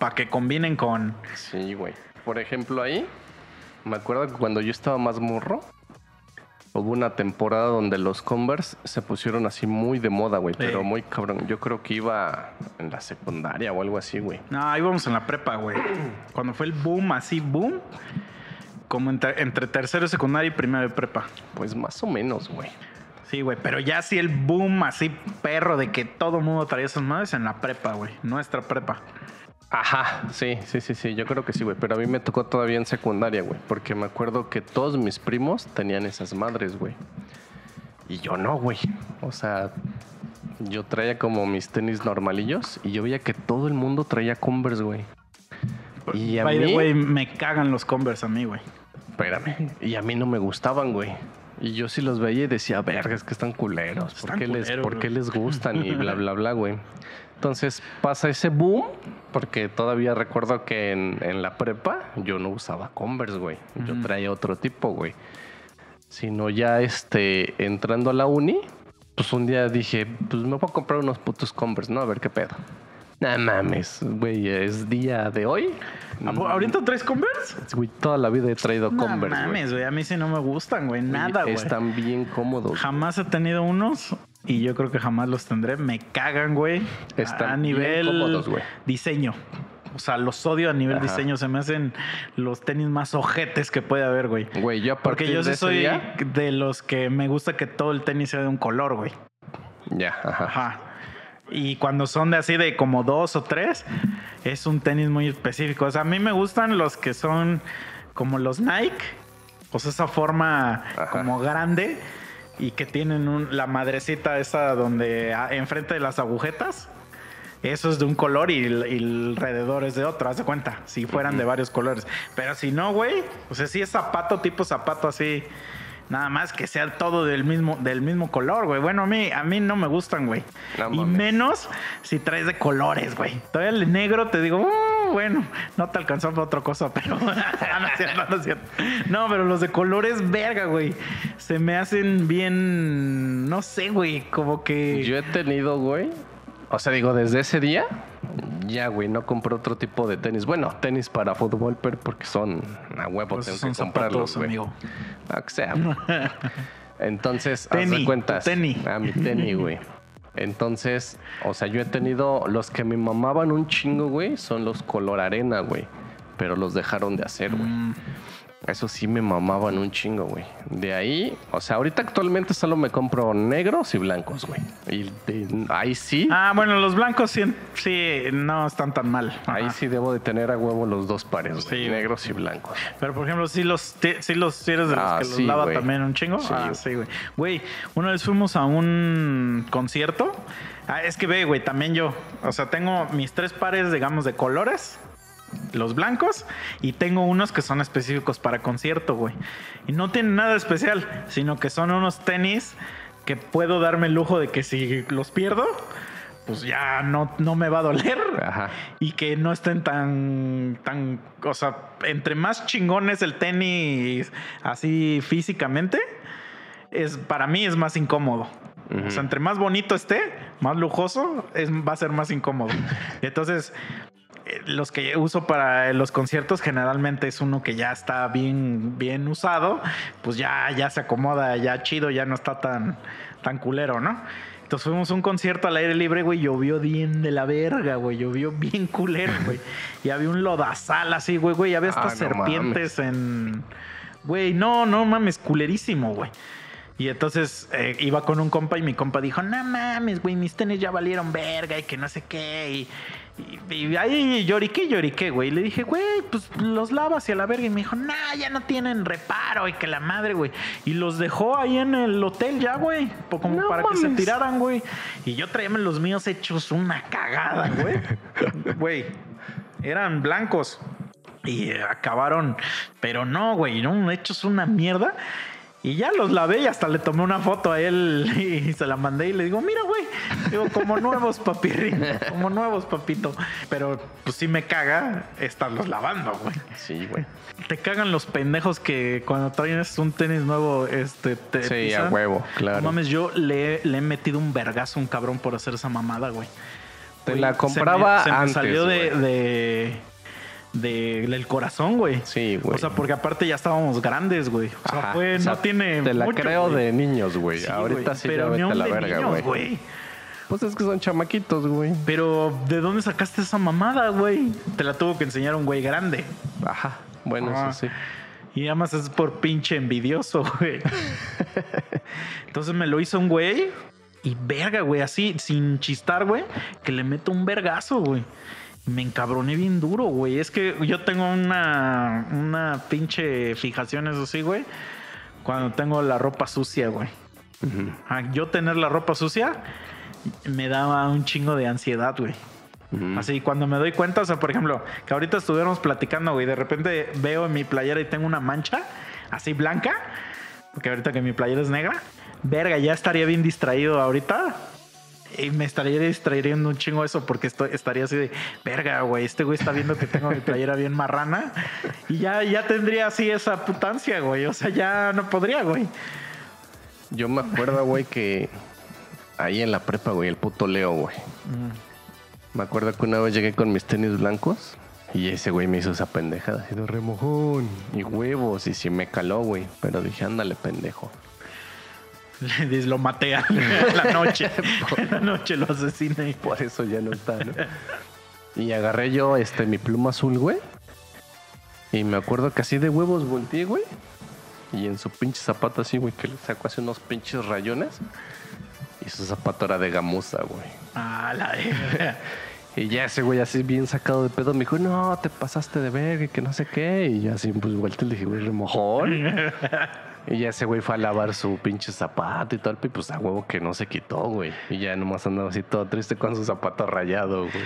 para que combinen con. Sí, güey. Por ejemplo, ahí, me acuerdo que cuando yo estaba más morro, hubo una temporada donde los Converse se pusieron así muy de moda, güey. Sí. Pero muy cabrón. Yo creo que iba en la secundaria o algo así, güey. No, íbamos en la prepa, güey. (clears throat) Cuando fue el boom, así, boom. Como entre, entre tercero, secundaria y primero de prepa. Pues más o menos, güey. Sí, güey. Pero ya sí el boom, así perro, de que todo mundo traía esas madres en la prepa, güey. Nuestra prepa. Ajá, sí, sí, sí, sí, yo creo que sí, güey. Pero a mí me tocó todavía en secundaria, güey. Porque me acuerdo que todos mis primos tenían esas madres, güey. Y yo no, güey. O sea, yo traía como mis tenis normalillos y yo veía que todo el mundo traía Converse, güey. Y a By mí, way, me cagan los Converse a mí, güey. espérame, y a mí no me gustaban, güey. Y yo sí los veía y decía, verga, es que están culeros. ¿Por Están qué, les, ¿por qué güey. les gustan? Y bla, bla, bla, güey. Entonces pasa ese boom, porque todavía recuerdo que en, en la prepa yo no usaba Converse, güey. Yo traía otro tipo, güey. Sino ya este, entrando a la uni, pues un día dije, pues me voy a comprar unos putos Converse, ¿no? A ver qué pedo. (laughs) No mames, güey, es día de hoy. ¿A- ¿Ahorita traes Converse? Güey, toda la vida he traído No Converse, güey. mames, güey. A mí sí no me gustan, güey. Nada, güey. Están bien cómodos. Jamás he tenido unos y yo creo que jamás los tendré. Me cagan, güey. Están a bien nivel cómodos, güey. diseño. O sea, los odio a nivel Ajá. diseño. Se me hacen los tenis más ojetes que puede haber, güey. Güey, yo a Porque partir yo de sí soy día- de los que me gusta que todo el tenis sea de un color, güey. Ya, ajá. Ajá. Y cuando son de así de como dos o tres, es un tenis muy específico. O sea, a mí me gustan los que son como los Nike. Sea, esa forma Ajá. como grande y que tienen un- la madrecita esa donde ah, enfrente de las agujetas. Eso es de un color y, el- y alrededor es de otro, haz de cuenta. Si fueran de varios colores. Pero si no, güey, o sea, si es zapato, tipo zapato así. Nada más que sea todo del mismo, del mismo color, güey. Bueno, a mí, a mí no me gustan, güey. No y menos si traes de colores, güey. Todavía el negro te digo, "Uh, bueno, no te alcanzó para otra cosa, pero (laughs) Ah, no, es cierto, no es cierto. No, pero los de colores, verga, güey. Se me hacen bien, no sé, güey, como que... Yo he tenido, güey. O sea, digo, desde ese día, ya, güey, no compré otro tipo de tenis. Bueno, tenis para fútbol, pero porque son a huevo, Pues tengo son que comprarlos, güey. amigo. Ah, que sea. (laughs) Entonces, Tenis, de cuentas. tenis. Ah, mi tenis, güey. Entonces, o sea, yo he tenido los que me mamaban un chingo, güey, son los color arena, güey. Pero los dejaron de hacer, güey. Mm, Eso sí me mamaban un chingo, güey. De ahí, o sea, ahorita actualmente solo me compro negros y blancos, güey. Y de- ahí sí, Ah, bueno, los blancos sí, sí no están tan mal. ahí Ajá. sí debo de tener a huevo los dos pares, Sí. negros y blancos. Pero por ejemplo, sí los, sí los eres de los Ah, que los sí, lava también un chingo. Sí, ah, sí, güey. Güey, una vez fuimos a un concierto. Ah, es que ve, güey, también yo. O sea, tengo mis tres pares, digamos, de colores. Los blancos y tengo unos que son específicos para concierto, güey. Y no tienen nada especial, sino que son unos tenis que puedo darme el lujo de que si los pierdo, pues ya no, no me va a doler Ajá. y que no estén tan, tan, o sea, entre más chingón es el tenis así físicamente, es, para mí es más incómodo. O sea, entre más bonito esté, más lujoso, es, va a ser más incómodo. (laughs) Entonces, los que uso para los conciertos generalmente es uno que ya está bien, bien usado, pues ya, ya se acomoda, ya chido, ya no está tan, tan culero, ¿no? Entonces fuimos a un concierto al aire libre, güey, llovió bien de la verga, güey, llovió bien culero, güey. Y había un lodazal así, güey, güey, y había hasta Ah, no serpientes en... Güey, no, no mames, culerísimo, güey. Y entonces eh, iba con un compa y mi compa dijo, no mames, güey, mis tenis ya valieron verga y que no sé qué. Y, y, y ahí lloriqué, lloriqué, güey. Y le dije, güey, pues los lavas y a la verga. Y me dijo, nah, ya no tienen reparo y que la madre, güey. Y los dejó ahí en el hotel ya, güey. Como No para que se tiraran, güey. Y yo traía los míos hechos una cagada, güey. (laughs) Güey, eran blancos. Y acabaron, pero no, güey, no, hechos una mierda. Y ya los lavé y hasta le tomé una foto a él (laughs) y se la mandé y le digo, mira, güey, digo, como nuevos papirrín, como nuevos papito. Pero pues sí me caga estarlos lavando, güey. Sí, güey. Te cagan los pendejos que cuando traes un tenis nuevo, este, te Sí, pisan. a huevo, claro. No mames, yo le, le he metido un vergazo a un cabrón por hacer esa mamada, güey. Te Güey, la se me- compraba se me, antes, salió de. De, de- del corazón, güey. Sí, güey. O sea, porque aparte ya estábamos grandes, güey. O sea, Ajá, fue, o sea, no tiene. Te la mucho, creo de niños, güey. Sí, Ahorita sí pero ya vete la verga, güey. Pues es que son chamaquitos, güey. Pero, ¿de dónde sacaste esa mamada, güey? Te la tuvo que enseñar un güey grande. Ajá. Bueno, Ah. eso sí. Y además es por pinche envidioso, (laughs) güey. Entonces me lo hizo un güey y verga, güey, así, sin chistar, güey, que le meto un vergazo, güey. Me encabroné bien duro, güey. Es que yo tengo una, una pinche fijación, eso sí, güey. Cuando tengo la ropa sucia, güey. Ah, Yo tener la ropa sucia me daba un chingo de ansiedad, güey. Así, cuando me doy cuenta, o sea, por ejemplo, que ahorita estuviéramos platicando, güey, de repente veo en mi playera y tengo una mancha así blanca, porque ahorita que mi playera es negra, verga, ya estaría bien distraído ahorita. Y me estaría distrayendo un chingo eso porque estoy, estaría así de, verga, güey, este güey está viendo que tengo mi playera bien marrana y ya, ya tendría así esa putancia, güey. O sea, ya no podría, güey. Yo me acuerdo, güey, que ahí en la prepa, güey, el puto Leo, güey. Me acuerdo que una vez llegué con mis tenis blancos y ese güey me hizo esa pendejada. Y de remojón y huevos y sí me caló, güey. Pero dije, ándale, pendejo. (laughs) Le lo maté a la (laughs) noche. (laughs) La noche lo asesiné. Por eso ya no está, ¿no? Y agarré yo este, mi pluma azul, güey. Y me acuerdo que así de huevos volteé, güey. Y en su pinche zapato así, güey, que le sacó así unos pinches rayones. Y su zapato era de gamuza, güey. Ah, la verga. Y ya ese güey así bien sacado de pedo me dijo, no, te pasaste de verga y que no sé qué. Y ya así, pues vuelta le dije, güey, remojón. Y ya ese güey fue a lavar su pinche zapato y todo. Y pues a huevo que no se quitó, güey. Y ya nomás andaba así todo triste con su zapato rayado, güey.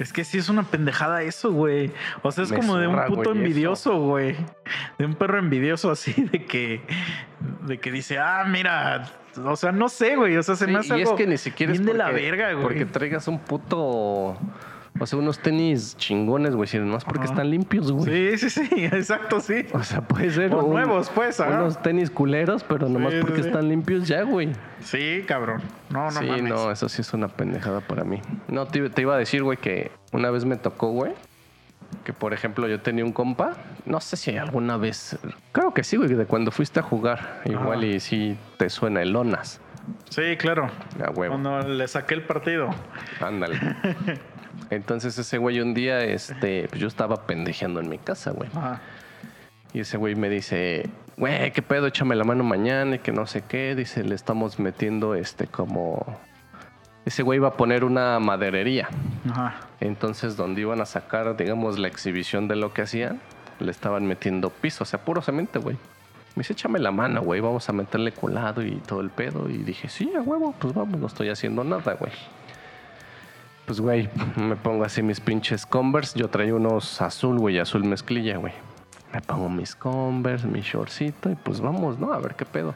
Es que sí es una pendejada eso, güey. O sea, es Me como de un puto güey, envidioso, güey. De un perro envidioso así (laughs) de que de que dice, "Ah, mira, o sea, no sé, güey, o sea, se Sí, me hace y es que ni siquiera bien es de la porque- verga, güey. Porque traigas un puto... O sea, unos tenis chingones, güey. Sino más porque están limpios, güey. Sí, sí, sí, (laughs) exacto, sí. O sea, puede ser O un- nuevos, pues, ajá. unos tenis culeros, pero nomás Sí, porque sí, están limpios ya, güey. Sí, cabrón. No, no sí, mames. no, eso sí es una pendejada para mí. No, te, te iba a decir, güey, que una vez me tocó, güey, que por ejemplo yo tenía un compa, no sé si alguna vez, creo que sí, güey, de cuando fuiste a jugar, igual Ajá. y sí te suena el Lonas, Sí, claro. a huevo, Cuando le saqué el partido. ándale. (laughs) Entonces ese güey un día, este, pues yo estaba pendejeando en mi casa, güey. Ajá. Y ese güey me dice, güey, ¿qué pedo? Échame la mano mañana y que no sé qué. Dice, le estamos metiendo este como... Ese güey iba a poner una maderería. Ajá. Entonces, donde iban a sacar, digamos, la exhibición de lo que hacían, le estaban metiendo piso, o sea, puro cemento, güey. Me dice, échame la mano, güey, vamos a meterle colado y todo el pedo. Y dije, sí, a huevo, pues vamos, no estoy haciendo nada, güey. Pues, güey, me pongo así mis pinches Converse. Yo traía unos azul, güey, azul mezclilla, güey. Me pongo mis Converse, mi shortcito y pues vamos, ¿no? A ver qué pedo.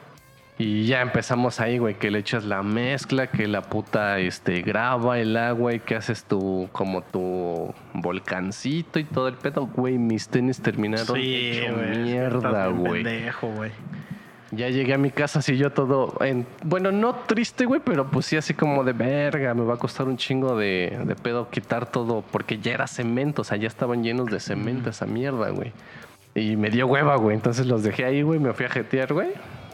Y ya empezamos ahí, güey, que le echas la mezcla, que la puta este, graba el agua y que haces tu, como tu volcancito y todo el pedo. Güey, mis tenis terminaron hecho güey, mierda, güey. pendejo, güey. Ya llegué a mi casa así yo todo, en, bueno, no triste, güey, pero pues sí así como de verga, me va a costar un chingo de, de pedo quitar todo, porque ya era cemento, o sea, ya estaban llenos de cemento esa mierda, güey. Y me dio hueva, güey, entonces los dejé ahí, güey, me fui a jetear, güey.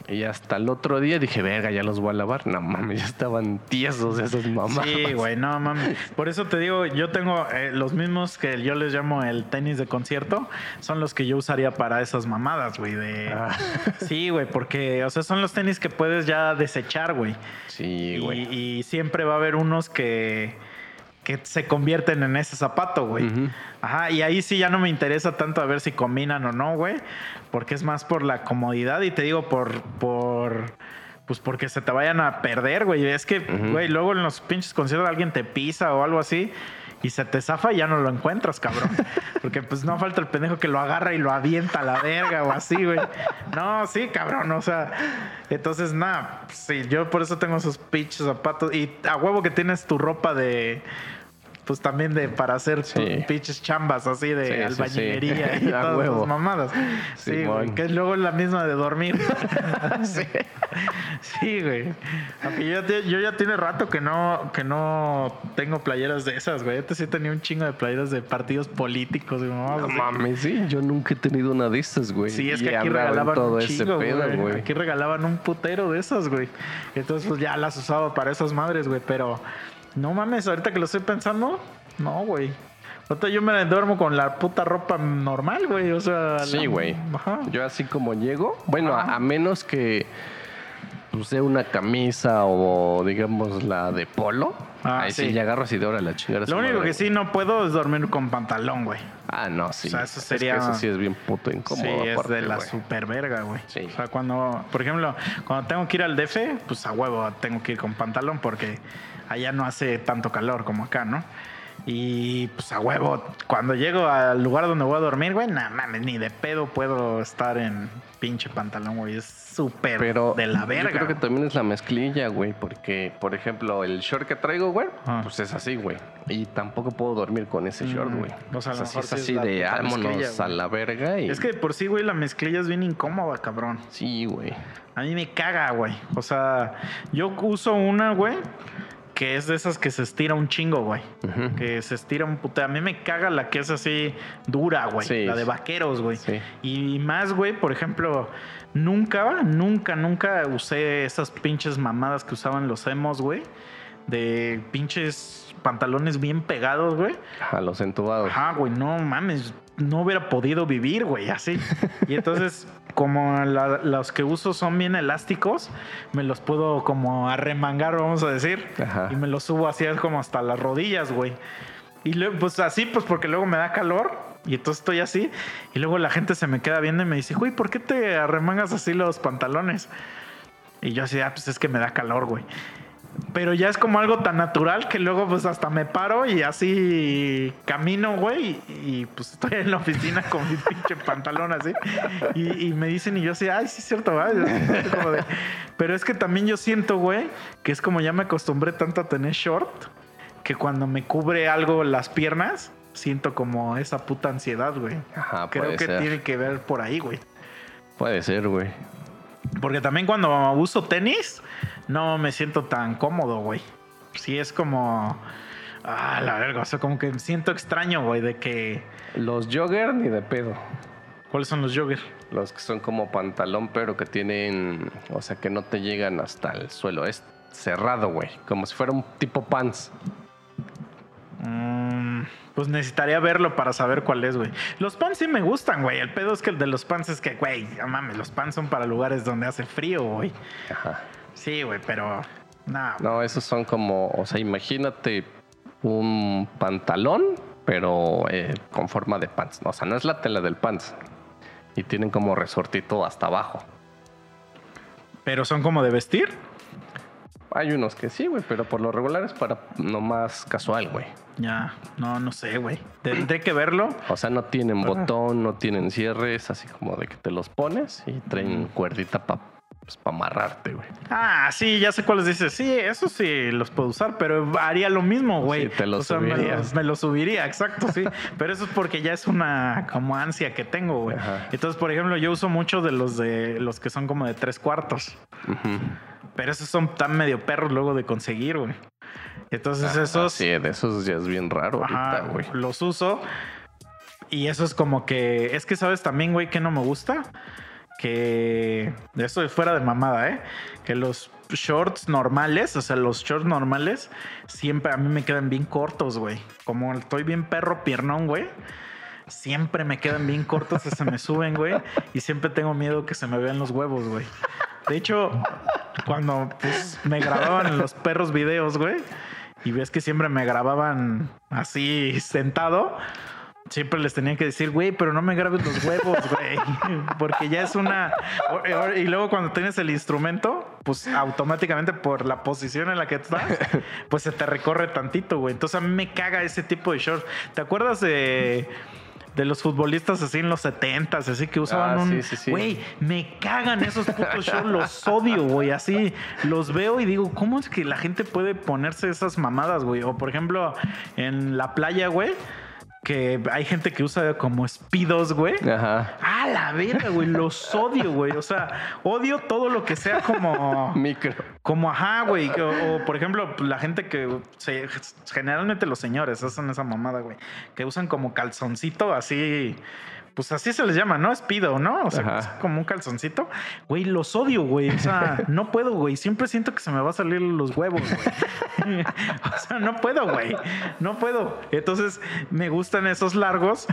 Y hasta el otro día dije, verga, ya los voy a lavar. No mames, ya estaban tiesos esos mamás. Sí, güey, no mames. Por eso te digo, yo tengo eh, los mismos que yo les llamo el tenis de concierto, son los que yo usaría para esas mamadas, güey. De... Ah. (laughs) Sí, güey, porque, o sea, son los tenis que puedes ya desechar, güey. Sí, güey. Y, y siempre va a haber unos que, que se convierten en ese zapato, güey. Ajá, y ahí sí ya no me interesa tanto a ver si combinan o no, güey. Porque es más por la comodidad y te digo por. por pues porque se te vayan a perder, güey. Es que, güey, luego en los pinches conciertos alguien te pisa o algo así y se te zafa y ya no lo encuentras, cabrón. (laughs) Porque pues no falta el pendejo que lo agarra y lo avienta a la verga o así, güey. No, sí, cabrón, o sea. Entonces, nada, pues, sí, yo por eso tengo esos pinches zapatos. Y a huevo que tienes tu ropa de. Pues también de para hacer Sí. pinches chambas así de Sí, albañilería sí. y (laughs) todas esas mamadas. Sí, güey. Que es luego la misma de dormir. (laughs) (laughs) sí. Sí, güey. Aunque yo, ya- yo ya tiene rato que no, que no tengo playeras de esas, güey. Antes sí tenía un chingo de playeras de partidos políticos y mamadas No mames, sí, yo nunca he tenido una de estas, güey. Sí, es Y que aquí regalaban todo un ese chingo, pedo, güey. güey. Aquí regalaban un putero de esas, güey. Entonces, pues ya las usaba para esas madres, güey. Pero no mames, ahorita que lo estoy pensando, no, güey. Ahorita yo me duermo con la puta ropa normal, güey. O sea, Sí, la- güey. Ajá. Yo así como llego, bueno, a, a menos que use una camisa o digamos la de polo. Ah, ahí sí. sí. ya agarro así de hora la chingada. Lo único que sí no puedo es dormir con pantalón, güey. Ah, no, sí. O sea, eso Es que sería- eso sí es bien puto incómodo. Sí, es aparte, de la super verga, güey. Sí. O sea, cuando, por ejemplo, cuando tengo que ir al DF, pues a huevo tengo que ir con pantalón porque allá no hace tanto calor como acá, ¿no? Y pues a huevo, cuando llego al lugar donde voy a dormir, güey, nada mames, ni de pedo puedo estar en pinche pantalón, güey. Es súper Pero de la yo verga. creo que también es la mezclilla, güey, porque, por ejemplo, el short que traigo, güey, Ah. pues es así, güey. Y tampoco puedo dormir con ese short, Mm, güey. o sea, a lo sí mejor es sí es así la de vámonos a la verga. Y... Es que de por sí, güey, la mezclilla es bien incómoda, cabrón. Sí, güey. A mí me caga, güey. O sea, yo uso una, güey, que es de esas que se estira un chingo, güey. Que se estira un puta. A mí me caga la que es así dura, güey. Sí. La de vaqueros, güey. Sí. Y más, güey, por ejemplo, nunca, nunca, nunca usé esas pinches mamadas que usaban los emos, güey. De pinches pantalones bien pegados, güey. A los entubados. Ajá, güey, no mames, no hubiera podido vivir, güey, así. Y entonces, (laughs) como la- los que uso son bien elásticos, me los puedo como arremangar, vamos a decir, Ajá. y me los subo así como hasta las rodillas, güey. Y luego, pues así, pues porque luego me da calor. Y entonces estoy así. Y luego la gente se me queda viendo y me dice, güey, ¿por qué te arremangas así los pantalones? Y yo así, ah, pues es que me da calor, güey. Pero ya es como algo tan natural que luego pues hasta me paro y así camino, güey. Y, pues estoy en la oficina con mi pinche pantalón así. Y, y me dicen y yo así, ay, sí es cierto, güey. (laughs) De- Pero es que también yo siento, güey, que es como ya me acostumbré tanto a tener short, que cuando me cubre algo las piernas, siento como esa puta ansiedad, güey. Ajá, Creo puede que ser. tiene que ver por ahí, güey. Puede ser, güey. Porque también cuando uso tenis, no me siento tan cómodo, güey. Sí es como... Ah, la verga, o sea, como que me siento extraño, güey, de que... Los jogger ni de pedo. ¿Cuáles son los joggers? Los que son como pantalón, pero que tienen, o sea, que no te llegan hasta el suelo. Es cerrado, güey. Como si fuera un tipo pants. Mm, Pues necesitaría verlo para saber cuál es, güey. Los pants sí me gustan, güey. El pedo es que el de los pants es que, güey, no mames, los pants son para lugares donde hace frío, güey. Ajá. Sí, güey, pero. Nah, No, esos son como, o sea, imagínate un pantalón, pero eh, con forma de pants. O sea, no es la tela del pants. Y tienen como resortito hasta abajo. Pero son como de vestir. Hay unos que sí, güey, pero por lo regular es para nomás casual, güey. Ya, no, no sé, güey. Tendré que verlo. O sea, no tienen botón, no tienen cierres, así como de que te los pones y traen cuerdita para amarrarte, güey. Ah, sí, ya sé cuáles dices. Sí, eso sí los puedo usar, pero haría lo mismo, güey. Sí, te lo o sea, me, me lo subiría, exacto, sí. pero eso es porque ya es una como ansia que tengo, güey. Entonces, por ejemplo, yo uso mucho de los de los que son como de tres cuartos. Ujú. Pero esos son tan medio perros luego de conseguir, güey. Entonces, esos. Sí, de esos ya es bien raro Ajá, ahorita, güey. los uso. Y eso es como que. Es que, ¿sabes también, güey, que no me gusta? Que. Eso de fuera de mamada, ¿eh? Que los shorts normales, o sea, los shorts normales, siempre a mí me quedan bien cortos, güey. Como estoy bien perro piernón, güey. Siempre me quedan bien cortos, se me suben, güey. Y siempre tengo miedo que se me vean los huevos, güey. De hecho, cuando pues, me grababan los perros videos, güey, y ves que siempre me grababan así sentado, siempre les tenía que decir, güey, pero no me grabes los huevos, güey, (laughs) porque ya es una... Y luego cuando tienes el instrumento, pues automáticamente por la posición en la que estás, (laughs) pues se te recorre tantito, güey. Entonces a mí me caga ese tipo de shorts. ¿Te acuerdas de... De los futbolistas así en los 70 así que usaban Ah, un. sí, sí, sí. Güey, me cagan esos putos shorts, los odio, güey. Así los veo y digo, ¿cómo es que la gente puede ponerse esas mamadas, güey? O por ejemplo, en la playa, güey, que hay gente que usa como speedos, güey. Ajá. Ah, la verga, güey. Los odio, güey. O sea, odio todo lo que sea como. (laughs) Micro. Como ajá, güey. O, o, por ejemplo, la gente que se- generalmente los señores hacen esa mamada, güey. Que usan como calzoncito así. Pues así se les llama, ¿no? Espido, ¿no? O sea, Ajá. es como un calzoncito. Güey, los odio, güey. O sea, (laughs) no puedo, güey. Siempre siento que se me va a salir los huevos, güey. (laughs) o sea, no puedo, güey. No puedo. Entonces, me gustan esos largos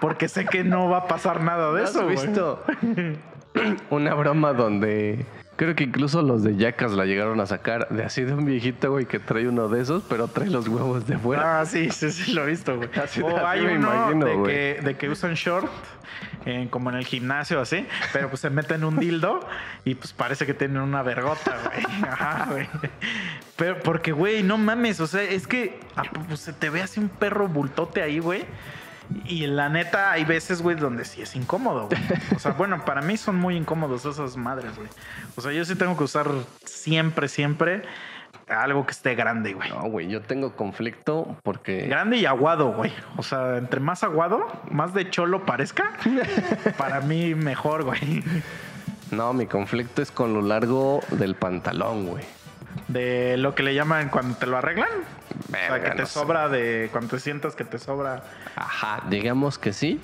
porque sé que no va a pasar nada de ¿Has eso, güey. visto (laughs) una broma donde creo que incluso los de Yacas la llegaron a sacar de así de un viejito, güey, que trae uno de esos, pero trae los huevos de fuera? Ah, sí, sí, sí, lo he visto, güey. Así- o así hay me uno imagino, de, güey. que, de que usan short, eh, como en el gimnasio así, pero pues se meten un dildo y pues parece que tienen una vergota, güey. (laughs) Ajá, güey. Pero porque, güey, no mames, o sea, es que ah, pues, se te ve así un perro bultote ahí, güey. Y la neta, hay veces, güey, donde sí es incómodo, güey. O sea, bueno, para mí son muy incómodos esas madres, güey. O sea, yo sí tengo que usar siempre, siempre algo que esté grande, güey. No, güey, yo tengo conflicto porque Grande y aguado, güey. O sea, entre más aguado, más de cholo parezca, (laughs) para mí mejor, güey. no, mi conflicto es con lo largo del pantalón, güey. De lo que le llaman cuando te lo arreglan. o sea, que te no sé. sobra de. Cuando te sientas que te sobra. Ajá, digamos que sí,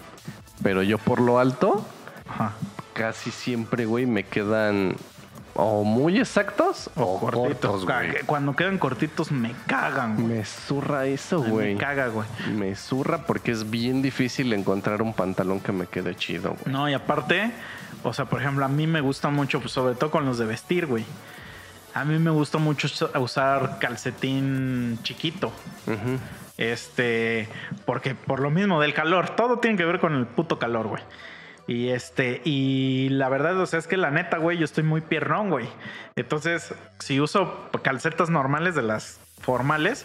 pero yo por lo alto Ajá. casi siempre, güey, me quedan o muy exactos o, Cortitos. cortos, Cuando quedan cortitos me cagan, güey. Me zurra eso, Me güey. caga, güey. Me zurra porque es bien difícil encontrar un pantalón que me quede chido, güey. No, y aparte, o sea, por ejemplo, a mí me gusta mucho, pues, sobre todo con los de vestir, güey. A mí me gusta mucho usar calcetín chiquito. Este, porque por lo mismo del calor, todo tiene que ver con el puto calor, güey. Y este, y la verdad, o sea, es que la neta, güey, yo estoy muy piernón, güey. Entonces, si uso calcetas normales de las formales,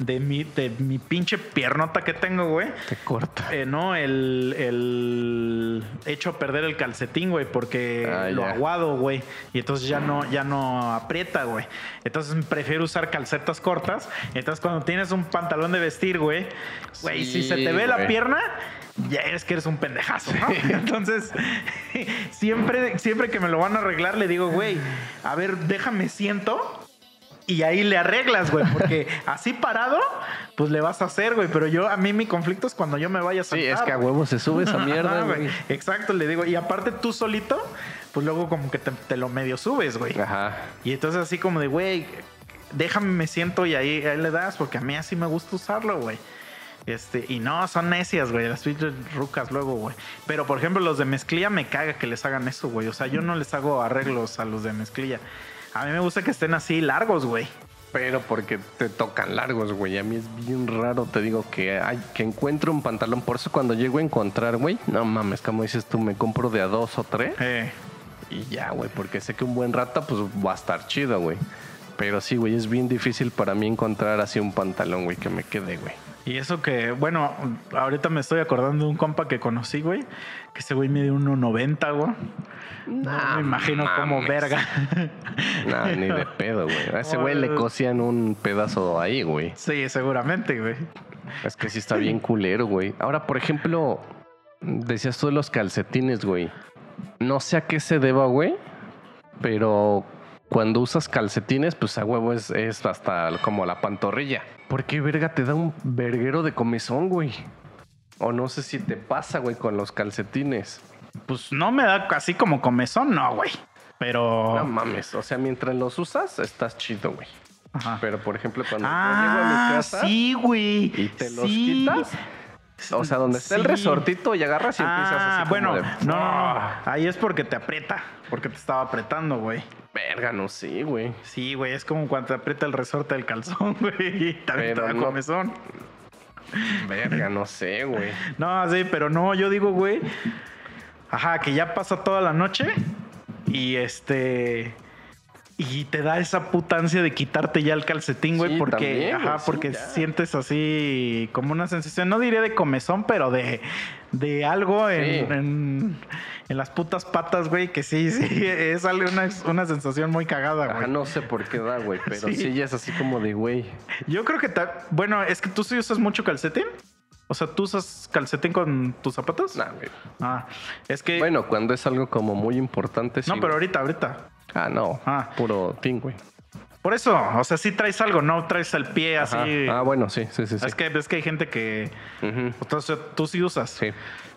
de mi, de mi pinche piernota que tengo, güey, Te corta. eh, no, el, el hecho a perder el calcetín, güey, porque Ah, lo aguado, güey. Y entonces ya no, ya no aprieta, güey. Entonces prefiero usar calcetas cortas. Entonces cuando tienes un pantalón de vestir, güey, güey, si se te ve la pierna, ya eres que eres un pendejazo, ¿no? (laughs) Entonces, siempre, siempre que me lo van a arreglar, le digo, güey, a ver, déjame siento. Y ahí le arreglas, güey, porque (laughs) así parado, pues le vas a hacer, güey. Pero yo, a mí mi conflicto es cuando yo me vaya a sentar. Sí, es que a huevo se sube esa (laughs) mierda, güey. Exacto, le digo. Y aparte tú solito, pues luego como que te, te lo medio subes, güey. Ajá. Y entonces así como de, güey, déjame me siento y ahí, ahí le das, porque a mí así me gusta usarlo, güey. Este, y no, son necias, güey, las pinches rucas luego, güey. Pero, por ejemplo, los de mezclilla me caga que les hagan eso, güey. O sea, yo no les hago arreglos a los de mezclilla. A mí me gusta que estén así largos, güey. Pero porque te tocan largos, güey. A mí es bien raro, te digo, que hay, que encuentro un pantalón. Por eso cuando llego a encontrar, güey, no mames, como dices tú, me compro de a dos o tres. Eh, Y ya, güey, porque sé que un buen rato, pues va a estar chido, güey. Pero sí, güey, es bien difícil para mí encontrar así un pantalón, güey, que me quede, güey. Y eso que, bueno, ahorita me estoy acordando de un compa que conocí, güey. Que ese güey mide 1.90, güey. No Nah, me imagino como mames. verga. No, ni de (laughs) pedo, güey. A ese güey le cosían un pedazo ahí, güey. sí, seguramente, güey. Es que sí está bien (laughs) culero, güey. Ahora, por ejemplo, decías tú de los calcetines, güey. No sé a qué se deba, güey, pero cuando usas calcetines, pues a huevo es, es hasta como la pantorrilla. ¿Por qué verga te da un verguero de comezón, güey? O no sé si te pasa, güey, con los calcetines. Pues no me da así como comezón, no, güey. Pero. No mames, o sea, mientras los usas, estás chido, güey. Ajá. Pero, por ejemplo, cuando yo llego a mi Ah, casa sí, güey. y te los Sí. quitas, o sea, donde está el Sí. resortito y agarras y empiezas Ah, así bueno, como de... no, no, no. Ahí es porque te aprieta. Porque te estaba apretando, güey. Verga, no sé, güey. Sí, güey. Es como cuando te aprieta el resorte del calzón, (laughs) güey. También Pero te da no- comezón. Verga, no sé, güey. No, sí, pero no, yo digo, güey. Ajá, que ya pasa toda la noche y este. Y te da esa putancia de quitarte ya el calcetín, güey, Sí, porque, también, ajá, güey, sí, porque ya. sientes así como una sensación, no diré de comezón, pero de, de algo en, Sí. en, en las putas patas, güey, que sí, sí, (laughs) es una, una sensación muy cagada, Ajá, güey. no sé por qué da, güey, pero (laughs) Sí. ya es así como de, güey. Yo creo que, ta- bueno, es que tú sí usas mucho calcetín. O sea, ¿tú usas calcetín con tus zapatos? Nah, güey. Ah, es que... Bueno, cuando es algo como muy importante, sí. no, pero ahorita, ahorita. Ah, no. Ah. Puro pin, güey. Por eso, o sea, sí traes algo, no traes el pie Ajá. así. Ah, bueno, sí, sí, sí. sí. Es que ves que hay gente que. Entonces, tú sí usas. Sí.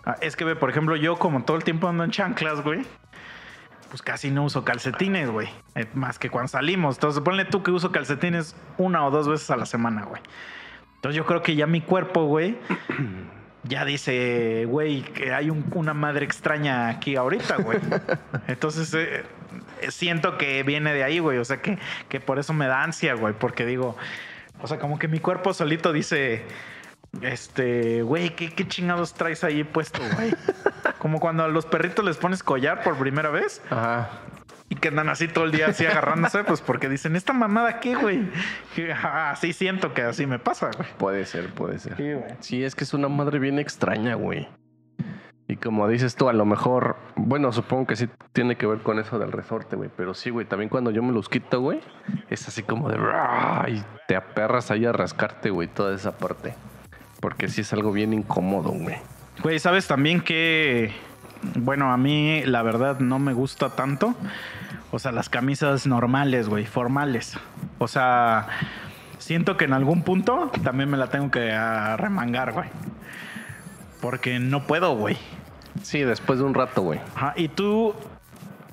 Ah, es que, por ejemplo, yo, como todo el tiempo ando en chanclas, güey, pues casi no uso calcetines, güey. Eh, Más que cuando salimos. Entonces, ponle tú que uso calcetines una o dos veces a la semana, güey. Entonces, yo creo que ya mi cuerpo, güey. (clears throat) Ya dice, güey, que hay un- una madre extraña aquí ahorita, güey. (laughs) Entonces, eh, siento que viene de ahí, güey. O sea, que, que por eso me da ansia, güey. Porque digo, o sea, como que mi cuerpo solito dice, este, güey, ¿qué, ¿qué chingados traes ahí puesto, güey? (laughs) Como cuando a los perritos les pones collar por primera vez Ajá. y que andan así todo el día así agarrándose, pues porque dicen, ¿esta mamada qué, güey? Ah, Así siento que así me pasa, güey. Puede ser, puede ser. Sí, güey. Sí, es que es una madre bien extraña, güey. Y como dices tú, a lo mejor, bueno, supongo que sí tiene que ver con eso del resorte, güey. Pero sí, güey, también cuando yo me los quito, güey, es así como de... Y te aperras ahí a rascarte, güey, toda esa parte. Porque sí es algo bien incómodo, güey. Güey, ¿sabes también que, bueno, a mí la verdad no me gusta tanto? O sea, las camisas normales, güey, formales. O sea, siento que en algún punto también me la tengo que remangar, güey. Porque no puedo, güey. Sí, después de un rato, güey. Ajá, ¿Y tú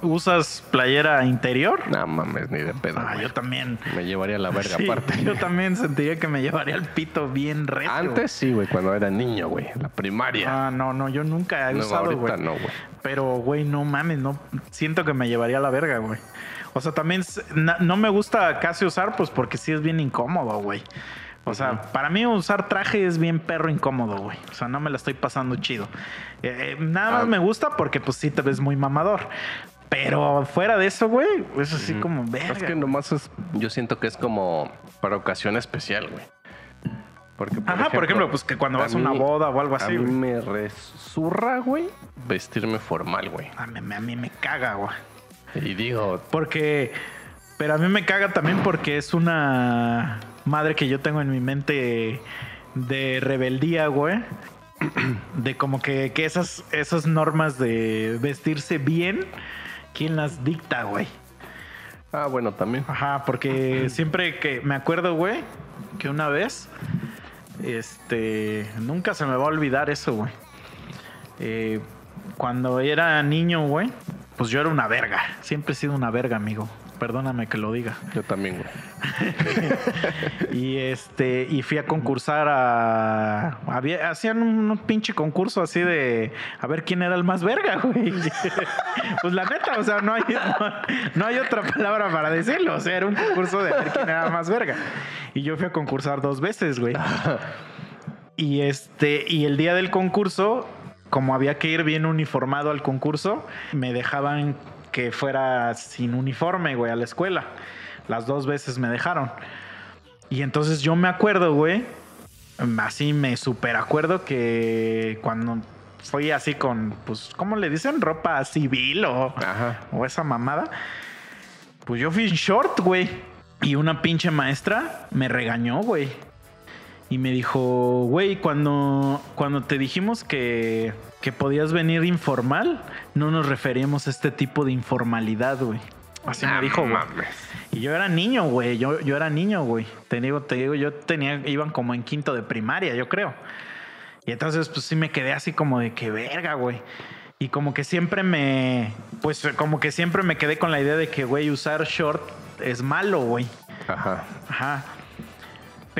usas playera interior? No mames, ni de pedo. Ah, güey. yo también. Me llevaría la verga Sí, aparte. yo también sentiría que me llevaría el pito bien recio. Antes sí, güey, cuando era niño, güey, la primaria. Ah, no, no, yo nunca he no, usado, ahorita güey. no, güey. Pero, güey, no mames, no siento que me llevaría a la verga, güey. O sea, también no me gusta casi usar, pues porque sí es bien incómodo, güey. O sea, para mí usar traje es bien perro incómodo, güey. O sea, no me la estoy pasando chido. Eh, eh, nada más Ah. me gusta porque pues sí te ves muy mamador. Pero fuera de eso, güey, es así como verga. Es que nomás es, yo siento que es como para ocasión especial, güey. Porque, Ajá, por ejemplo, pues que cuando vas a una boda o algo así, A mí güey. me resurra, güey, vestirme formal, güey. A mí, a mí me caga, güey. Y digo, Porque. Pero a mí me caga también porque es una madre que yo tengo en mi mente de rebeldía, güey. (clears throat) De como que, que esas, esas normas de vestirse bien, ¿quién las dicta, güey? ah, bueno, también. Ajá, porque (clears throat) siempre que me acuerdo, güey, que una vez, este, nunca se me va a olvidar eso, güey. Eh, cuando era niño, güey, pues yo era una verga. Siempre he sido una verga, amigo. Perdóname que lo diga. Yo también, güey. (laughs) Y este, y fui a concursar a. Había, hacían un, un pinche concurso así de a ver quién era el más verga, güey. (laughs) Pues la neta, o sea, no hay, no, (laughs) no hay otra palabra para decirlo. O sea, era un concurso de a ver quién era el más verga. Y yo fui a concursar dos veces, güey. Y este, y el día del concurso, como había que ir bien uniformado al concurso, me dejaban que fuera sin uniforme, güey, a la escuela. Las dos veces me dejaron. Y entonces yo me acuerdo, güey, así me super acuerdo que cuando fui así con, pues, ¿cómo le dicen? Ropa civil o, Ajá. o esa mamada. Pues yo fui en short, güey. Y una pinche maestra me regañó, güey. Y me dijo, güey, cuando, cuando te dijimos que, que podías venir informal, no nos referíamos a este tipo de informalidad, güey. Así me dijo, güey. Y yo era niño, güey. Yo, yo era niño, güey. Te digo, te digo, yo tenía, iban como en quinto de primaria, yo creo. Y entonces, pues sí me quedé así como de que verga, güey. Y como que siempre me, pues como que siempre me quedé con la idea de que, güey, usar short es malo, güey. Ajá. Ajá.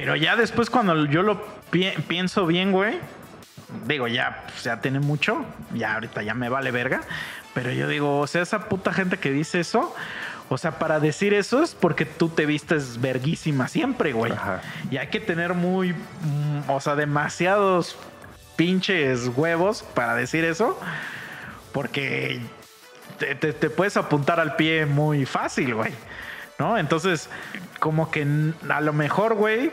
Pero ya después cuando yo lo pi- pienso bien, güey, digo, ya, pues, ya tiene mucho, ya ahorita ya me vale verga, pero yo digo, o sea, esa puta gente que dice eso, o sea, para decir eso es porque tú te vistes verguísima siempre, güey. Ajá. Y hay que tener muy, mm, o sea, demasiados pinches huevos para decir eso, porque te, te- te puedes apuntar al pie muy fácil, güey. ¿No? Entonces, como que a lo mejor, güey,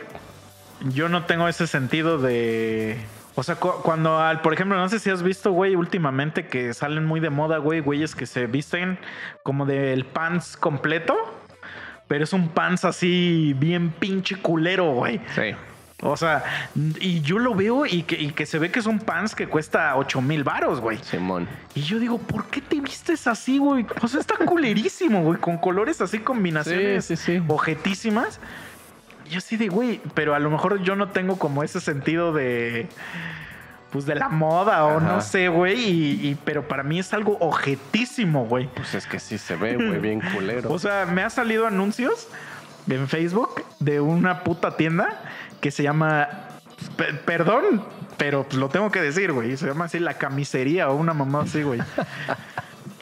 yo no tengo ese sentido de. O sea, cu- cuando, al, por ejemplo, no sé si has visto, güey, últimamente que salen muy de moda, güey, güeyes que se visten como del pants completo, pero es un pants así bien pinche culero, güey. Sí. O sea, y yo lo veo y que, y que se ve que es un pants que cuesta 8 mil varos, güey. Simón. Y yo digo, ¿por qué te vistes así, güey? O sea, está culerísimo, güey, con colores así, combinaciones Sí, sí, sí. ojetísimas. Y así de, güey, pero a lo mejor yo no tengo como ese sentido de, pues, de la moda o Ajá. no sé, güey, y, y- pero para mí es algo ojetísimo, güey. Pues es que sí se ve, güey, (laughs) bien culero. O sea, me ha salido anuncios en Facebook de una puta tienda que se llama. pe- Perdón, pero pues lo tengo que decir, güey. Se llama así la camisería o una mamá así, güey. (laughs)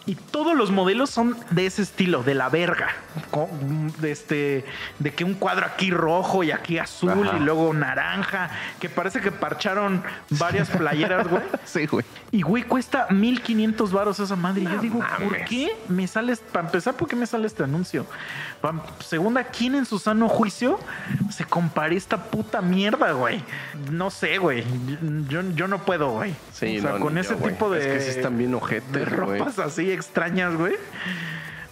Y todos los modelos son de ese estilo, de la verga. De, este, de que un cuadro aquí rojo y aquí azul Ajá. y luego naranja. Que parece que parcharon varias playeras, güey. (laughs) sí, güey. Y güey, cuesta 1500 varos esa madre. Y yo digo, ¿por qué me sale? Para empezar, ¿por qué me sale este anuncio? Pa- segunda, ¿quién en su sano juicio se compare esta puta mierda, güey? No sé, güey. Yo, yo no puedo, güey. Sí, o sea, no, con ese yo, tipo de. Es que sí están bien de ojetes, ropas así extrañas, güey.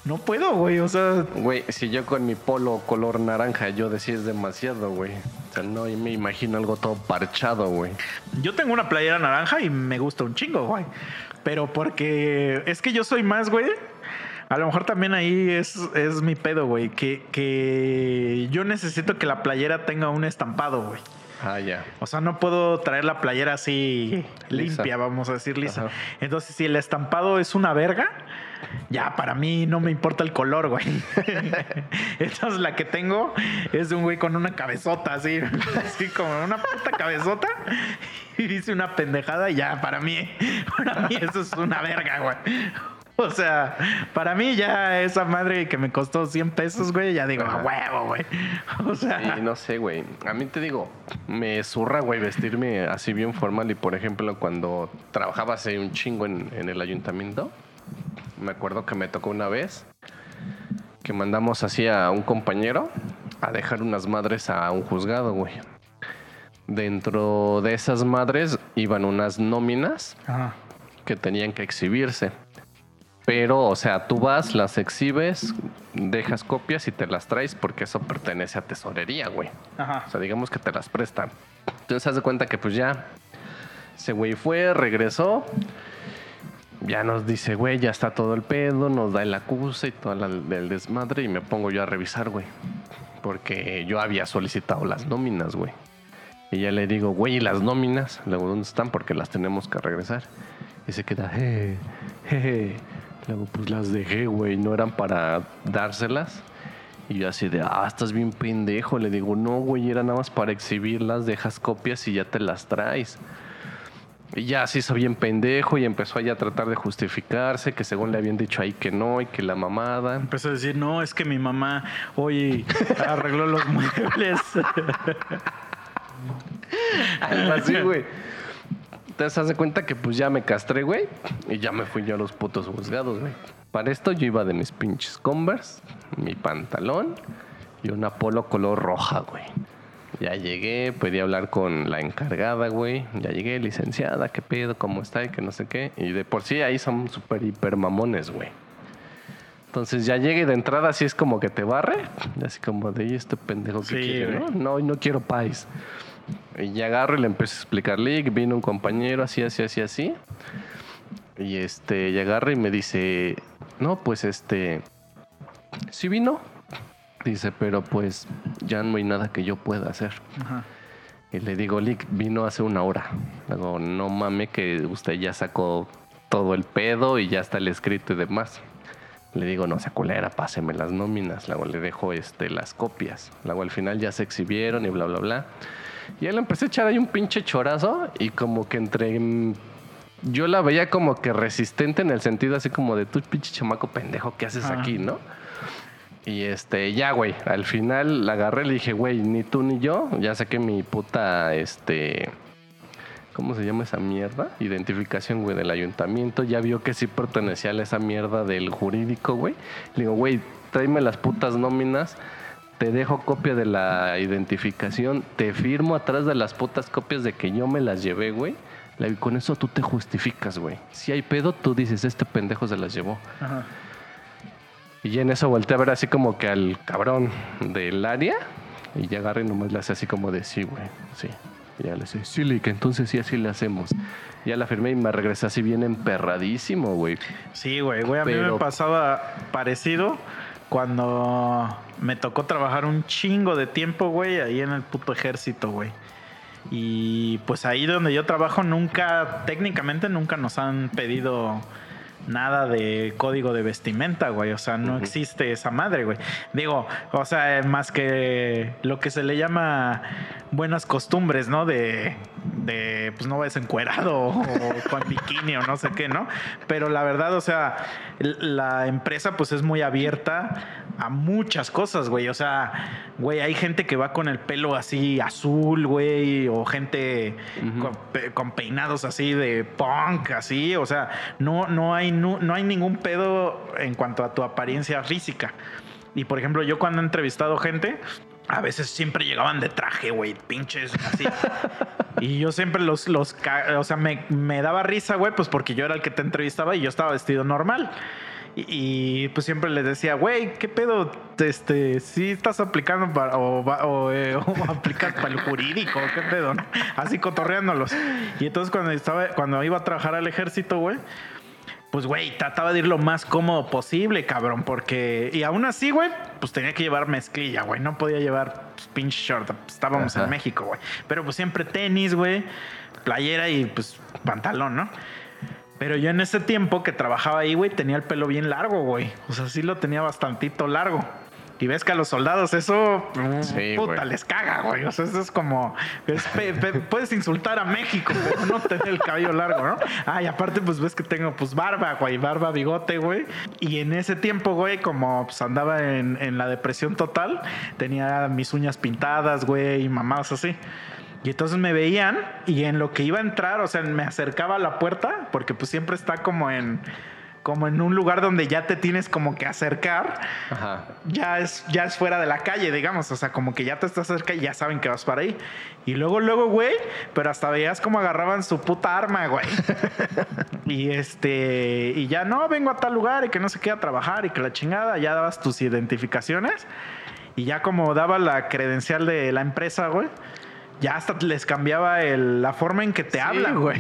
No puedo, güey. O sea, Güey, si yo con mi polo color naranja, yo decía es demasiado, güey. O sea, no me imagino algo todo parchado, güey. Yo tengo una playera naranja y me gusta un chingo, güey. Pero porque es que yo soy más, güey. A lo mejor también ahí es, es mi pedo, güey. Que, que yo necesito que la playera tenga un estampado, güey. Ah, ya. O sea, no puedo traer la playera así (laughs) Lisa. limpia, vamos a decir lisa. Ajá. Entonces, si el estampado es una verga, ya para mí no me importa el color, güey. (laughs) Entonces, la que tengo es de un güey con una cabezota, así, (laughs) así como una puta cabezota. Y dice una pendejada y ya, para mí, para mí eso es una verga, güey. (laughs) O sea, para mí ya esa madre que me costó 100 pesos, güey, ya digo, a huevo, güey. (laughs) O sea, Y no sé, güey. A mí te digo, me zurra, güey, vestirme así bien formal. Y por ejemplo, cuando trabajaba hace un chingo en, en el ayuntamiento, me acuerdo que me tocó una vez que mandamos así a un compañero a dejar unas madres a un juzgado, güey. Dentro de esas madres iban unas nóminas ajá. que tenían que exhibirse. Pero, o sea, tú vas, las exhibes, dejas copias y te las traes porque eso pertenece a tesorería, güey. Ajá. O sea, digamos que te las prestan. Entonces, haz de cuenta que pues ya, ese güey fue, regresó, ya nos dice, güey, ya está todo el pedo, nos da el acuse y todo el desmadre y me pongo yo a revisar, güey. Porque yo había solicitado las nóminas, güey. Y ya le digo, güey, ¿y las nóminas? Luego, ¿dónde están? Porque las tenemos que regresar. Y se queda, "Eh, jeje, Luego, pues las dejé, güey, no eran para dárselas. Y yo así de, ah, estás bien pendejo. Le digo, no, güey, era nada más para exhibirlas, dejas copias y ya te las traes. Y ya se hizo bien pendejo y empezó allá a tratar de justificarse, que según le habían dicho ahí que no y que la mamada. Empezó a decir, no, es que mi mamá hoy arregló los (laughs) muebles. Algo así, güey. Te das de cuenta que pues ya me castré, güey. Y ya me fui yo a los putos juzgados, güey. Para esto yo iba de mis pinches Converse, mi pantalón y una polo color roja, güey. Ya llegué, pedí hablar con la encargada, güey. Ya llegué, licenciada, qué pedo, cómo está y que no sé qué. Y de por sí ahí son súper hiper mamones, güey. Entonces ya llegué de entrada, así es como que te barre. Así como de, "¿Y este pendejo que Sí, quiere. ¿no? No, no quiero pais. Y agarro y le empiezo a explicarle, que vino un compañero así, así, así, así. Y este, y agarra y me dice, no, pues este, sí vino. Dice, pero pues ya no hay nada que yo pueda hacer. Ajá. Y le digo, Lick, vino hace una hora. Le digo, no mame que usted ya sacó todo el pedo y ya está el escrito y demás. Le digo, no sea culera, páseme las nóminas. Luego le dejo este, las copias. Luego al final ya se exhibieron y bla, bla, bla. Y él empecé a echar ahí un pinche chorazo y como que entre... mm, Yo la veía como que resistente en el sentido así como de tú pinche chamaco pendejo, ¿qué haces aquí, no? Y este, ya, güey, al final la agarré y le dije, güey, ni tú ni yo, ya saqué mi puta, este, ¿cómo se llama esa mierda? Identificación, güey, del ayuntamiento. Ya vio que sí pertenecía a esa mierda del jurídico, güey. Le digo, güey, tráeme las putas nóminas, te dejo copia de la identificación, te firmo atrás de las putas copias de que yo me las llevé, güey. Digo, con eso tú te justificas, güey. Si hay pedo, tú dices, este pendejo se las llevó. Ajá. Y ya en eso volteé a ver así como que al cabrón del área. Y ya agarré y nomás le hace así como de sí, güey. Sí. Y ya le dice, sí, que entonces sí, así le hacemos. Ya la firmé y me regresé así bien emperradísimo, güey. Sí, güey, güey, a mí me pasaba parecido cuando me tocó trabajar un chingo de tiempo, güey, ahí en el puto ejército, güey. Y pues ahí donde yo trabajo nunca, técnicamente nunca nos han pedido nada de código de vestimenta, güey. O sea, no existe esa madre, güey. Digo, o sea, más que lo que se le llama buenas costumbres, ¿no? De, de pues no vayas encuerado o con bikini o no sé qué, ¿no? Pero la verdad, o sea, la empresa pues es muy abierta a muchas cosas, güey. O sea, güey, hay gente que va con el pelo así azul, güey, o gente con, pe- con peinados así de punk, así. O sea, no, no, hay, no, no hay ningún pedo en cuanto a tu apariencia física. Y por ejemplo, yo cuando he entrevistado gente, a veces siempre llegaban de traje, güey, pinches así. (laughs) y yo siempre los, los, o sea, me, me daba risa, güey, pues porque yo era el que te entrevistaba y yo estaba vestido normal. Y, y, pues siempre les decía, güey, ¿qué pedo? Este, sí estás aplicando para, o, o, eh, (laughs) o aplicas para el jurídico, ¿qué pedo? no? Así cotorreándolos. Y entonces cuando estaba, cuando iba a trabajar al ejército, güey, pues, güey, trataba de ir lo más cómodo posible, cabrón, porque... Y aún así, güey, pues tenía que llevar mezclilla, güey. No podía llevar pues, pinche short. estábamos Ajá. en México, güey. Pero pues siempre tenis, güey, playera y pues pantalón, ¿no? Pero yo en ese tiempo que trabajaba ahí, güey, tenía el pelo bien largo, güey. O sea, sí lo tenía bastantito largo. Y ves que a los soldados eso, mm, Sí, puta, les caga, güey. O sea, eso es como, es pe- pe- (laughs) puedes insultar a México, pero no tener el cabello largo, ¿no? Ah, y aparte, pues ves que tengo, pues, barba, güey, barba, bigote, güey. Y en ese tiempo, güey, como pues andaba en, en la depresión total, tenía mis uñas pintadas, güey, y mamadas así. Y entonces me veían y en lo que iba a entrar, o sea, me acercaba a la puerta, porque pues siempre está como en como en un lugar donde ya te tienes como que acercar, Ajá. ya es, ya es fuera de la calle, digamos. O sea, como que ya te estás cerca y ya saben que vas para ahí. Y luego, luego, güey, pero hasta veías como agarraban su puta arma, güey. (laughs) y este, y ya no, vengo a tal lugar y que no se queda a trabajar y que la chingada, ya dabas tus identificaciones. Y ya como daba la credencial de la empresa, güey, ya hasta les cambiaba el- la forma en que te hablan, güey.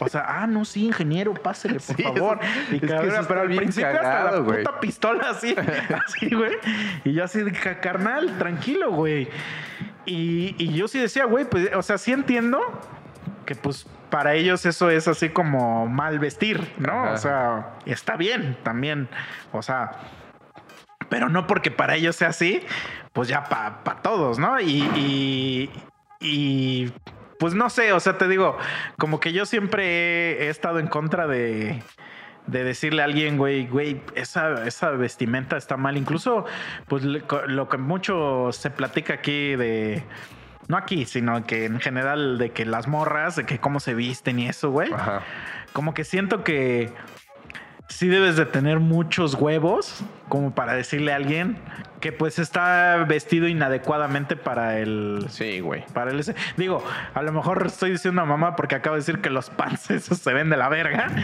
O sea, ah, no, sí, ingeniero, pásele, por (laughs) Sí, favor. y que pero al principio hasta la puta pistola así, (laughs) así, güey. Y yo así de "Ca- carnal, tranquilo, güey. Y, y yo sí decía, güey, pues, o sea, sí entiendo porque pues para ellos eso es así como mal vestir, ¿no? Ajá. O sea, está bien también, o sea, pero no porque para ellos sea así, pues ya para todos, ¿no? Y, y, y, pues no sé, o sea, te digo, como que yo siempre he, estado en contra de, de decirle a alguien, güey, güey, esa, esa vestimenta está mal. Incluso, pues lo que mucho se platica aquí de... No aquí, sino que en general de que las morras, de que cómo se visten y eso, güey. Como que siento que sí debes de tener muchos huevos como para decirle a alguien que pues está vestido inadecuadamente para el... Sí, güey. Para el. Digo, a lo mejor estoy diciendo a mamá porque acabo de decir que los pants (laughs) esos se ven de la verga. (laughs)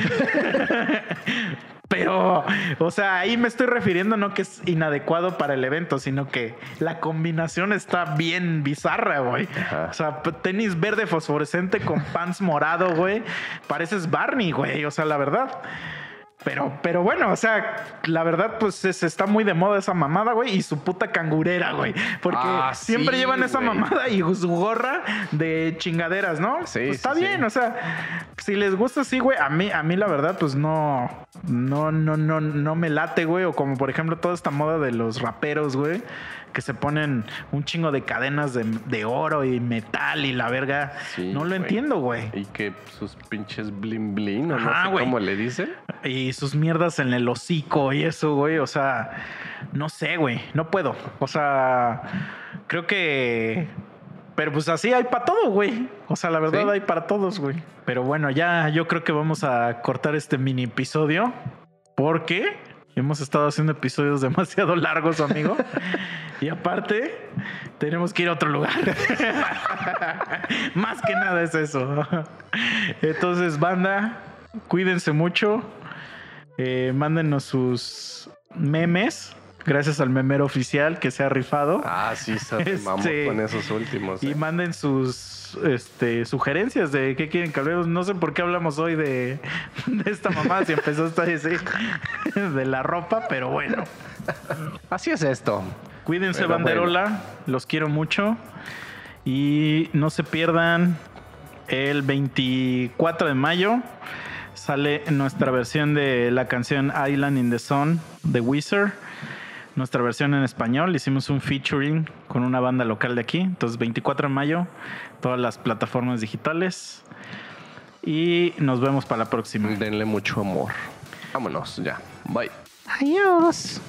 Pero, o sea, ahí me estoy refiriendo no que es inadecuado para el evento, sino que la combinación está bien bizarra, güey. Ajá. O sea, tenis verde fosforescente con pants morado, güey. Pareces Barney, güey. O sea, la verdad. Pero, pero bueno, o sea, la verdad, pues es- está muy de moda esa mamada, güey, y su puta cangurera, güey. Porque Ah, siempre sí, llevan esa güey. mamada y su gorra de chingaderas, ¿no? Sí, Pues sí, está sí. bien, o sea, si les gusta así, güey, a mí, a mí la verdad, pues no, no, no, no, no me late, güey. O como por ejemplo toda esta moda de los raperos, güey, que se ponen un chingo de cadenas de, de oro y metal y la verga. Sí, no lo entiendo, güey. Y que sus pinches blin blin, o no Ajá, sé güey. cómo le dicen. Y sus mierdas en el hocico y eso, güey. O sea, no sé, güey. No puedo. O sea, creo que. Pero pues así hay para todo, güey. O sea, la verdad Sí. hay para todos, güey. Pero bueno, ya yo creo que vamos a cortar este mini episodio. Porque hemos estado haciendo episodios (laughs) demasiado largos, amigo. y aparte, tenemos que ir a otro lugar. (laughs) Más que nada es eso. Entonces, banda, cuídense mucho. Eh, mándenos sus memes. Gracias al memero oficial que se ha rifado. Ah, sí, (laughs) se Este, con esos últimos. Y eh. manden sus este, sugerencias de qué quieren que hablemos. No sé por qué hablamos hoy de, (laughs) de esta mamá, si empezó a así (laughs) de la ropa, pero bueno. Así es esto. Cuídense, Pero banderola. Los quiero mucho. Y no se pierdan el 24 de mayo. Sale nuestra versión de la canción Island in the Sun de Wizard. Nuestra versión en español. Hicimos un featuring con una banda local de aquí. Entonces, 24 de mayo, todas las plataformas digitales. Y nos vemos para la próxima. Denle mucho amor. Vámonos ya. Bye. Adiós.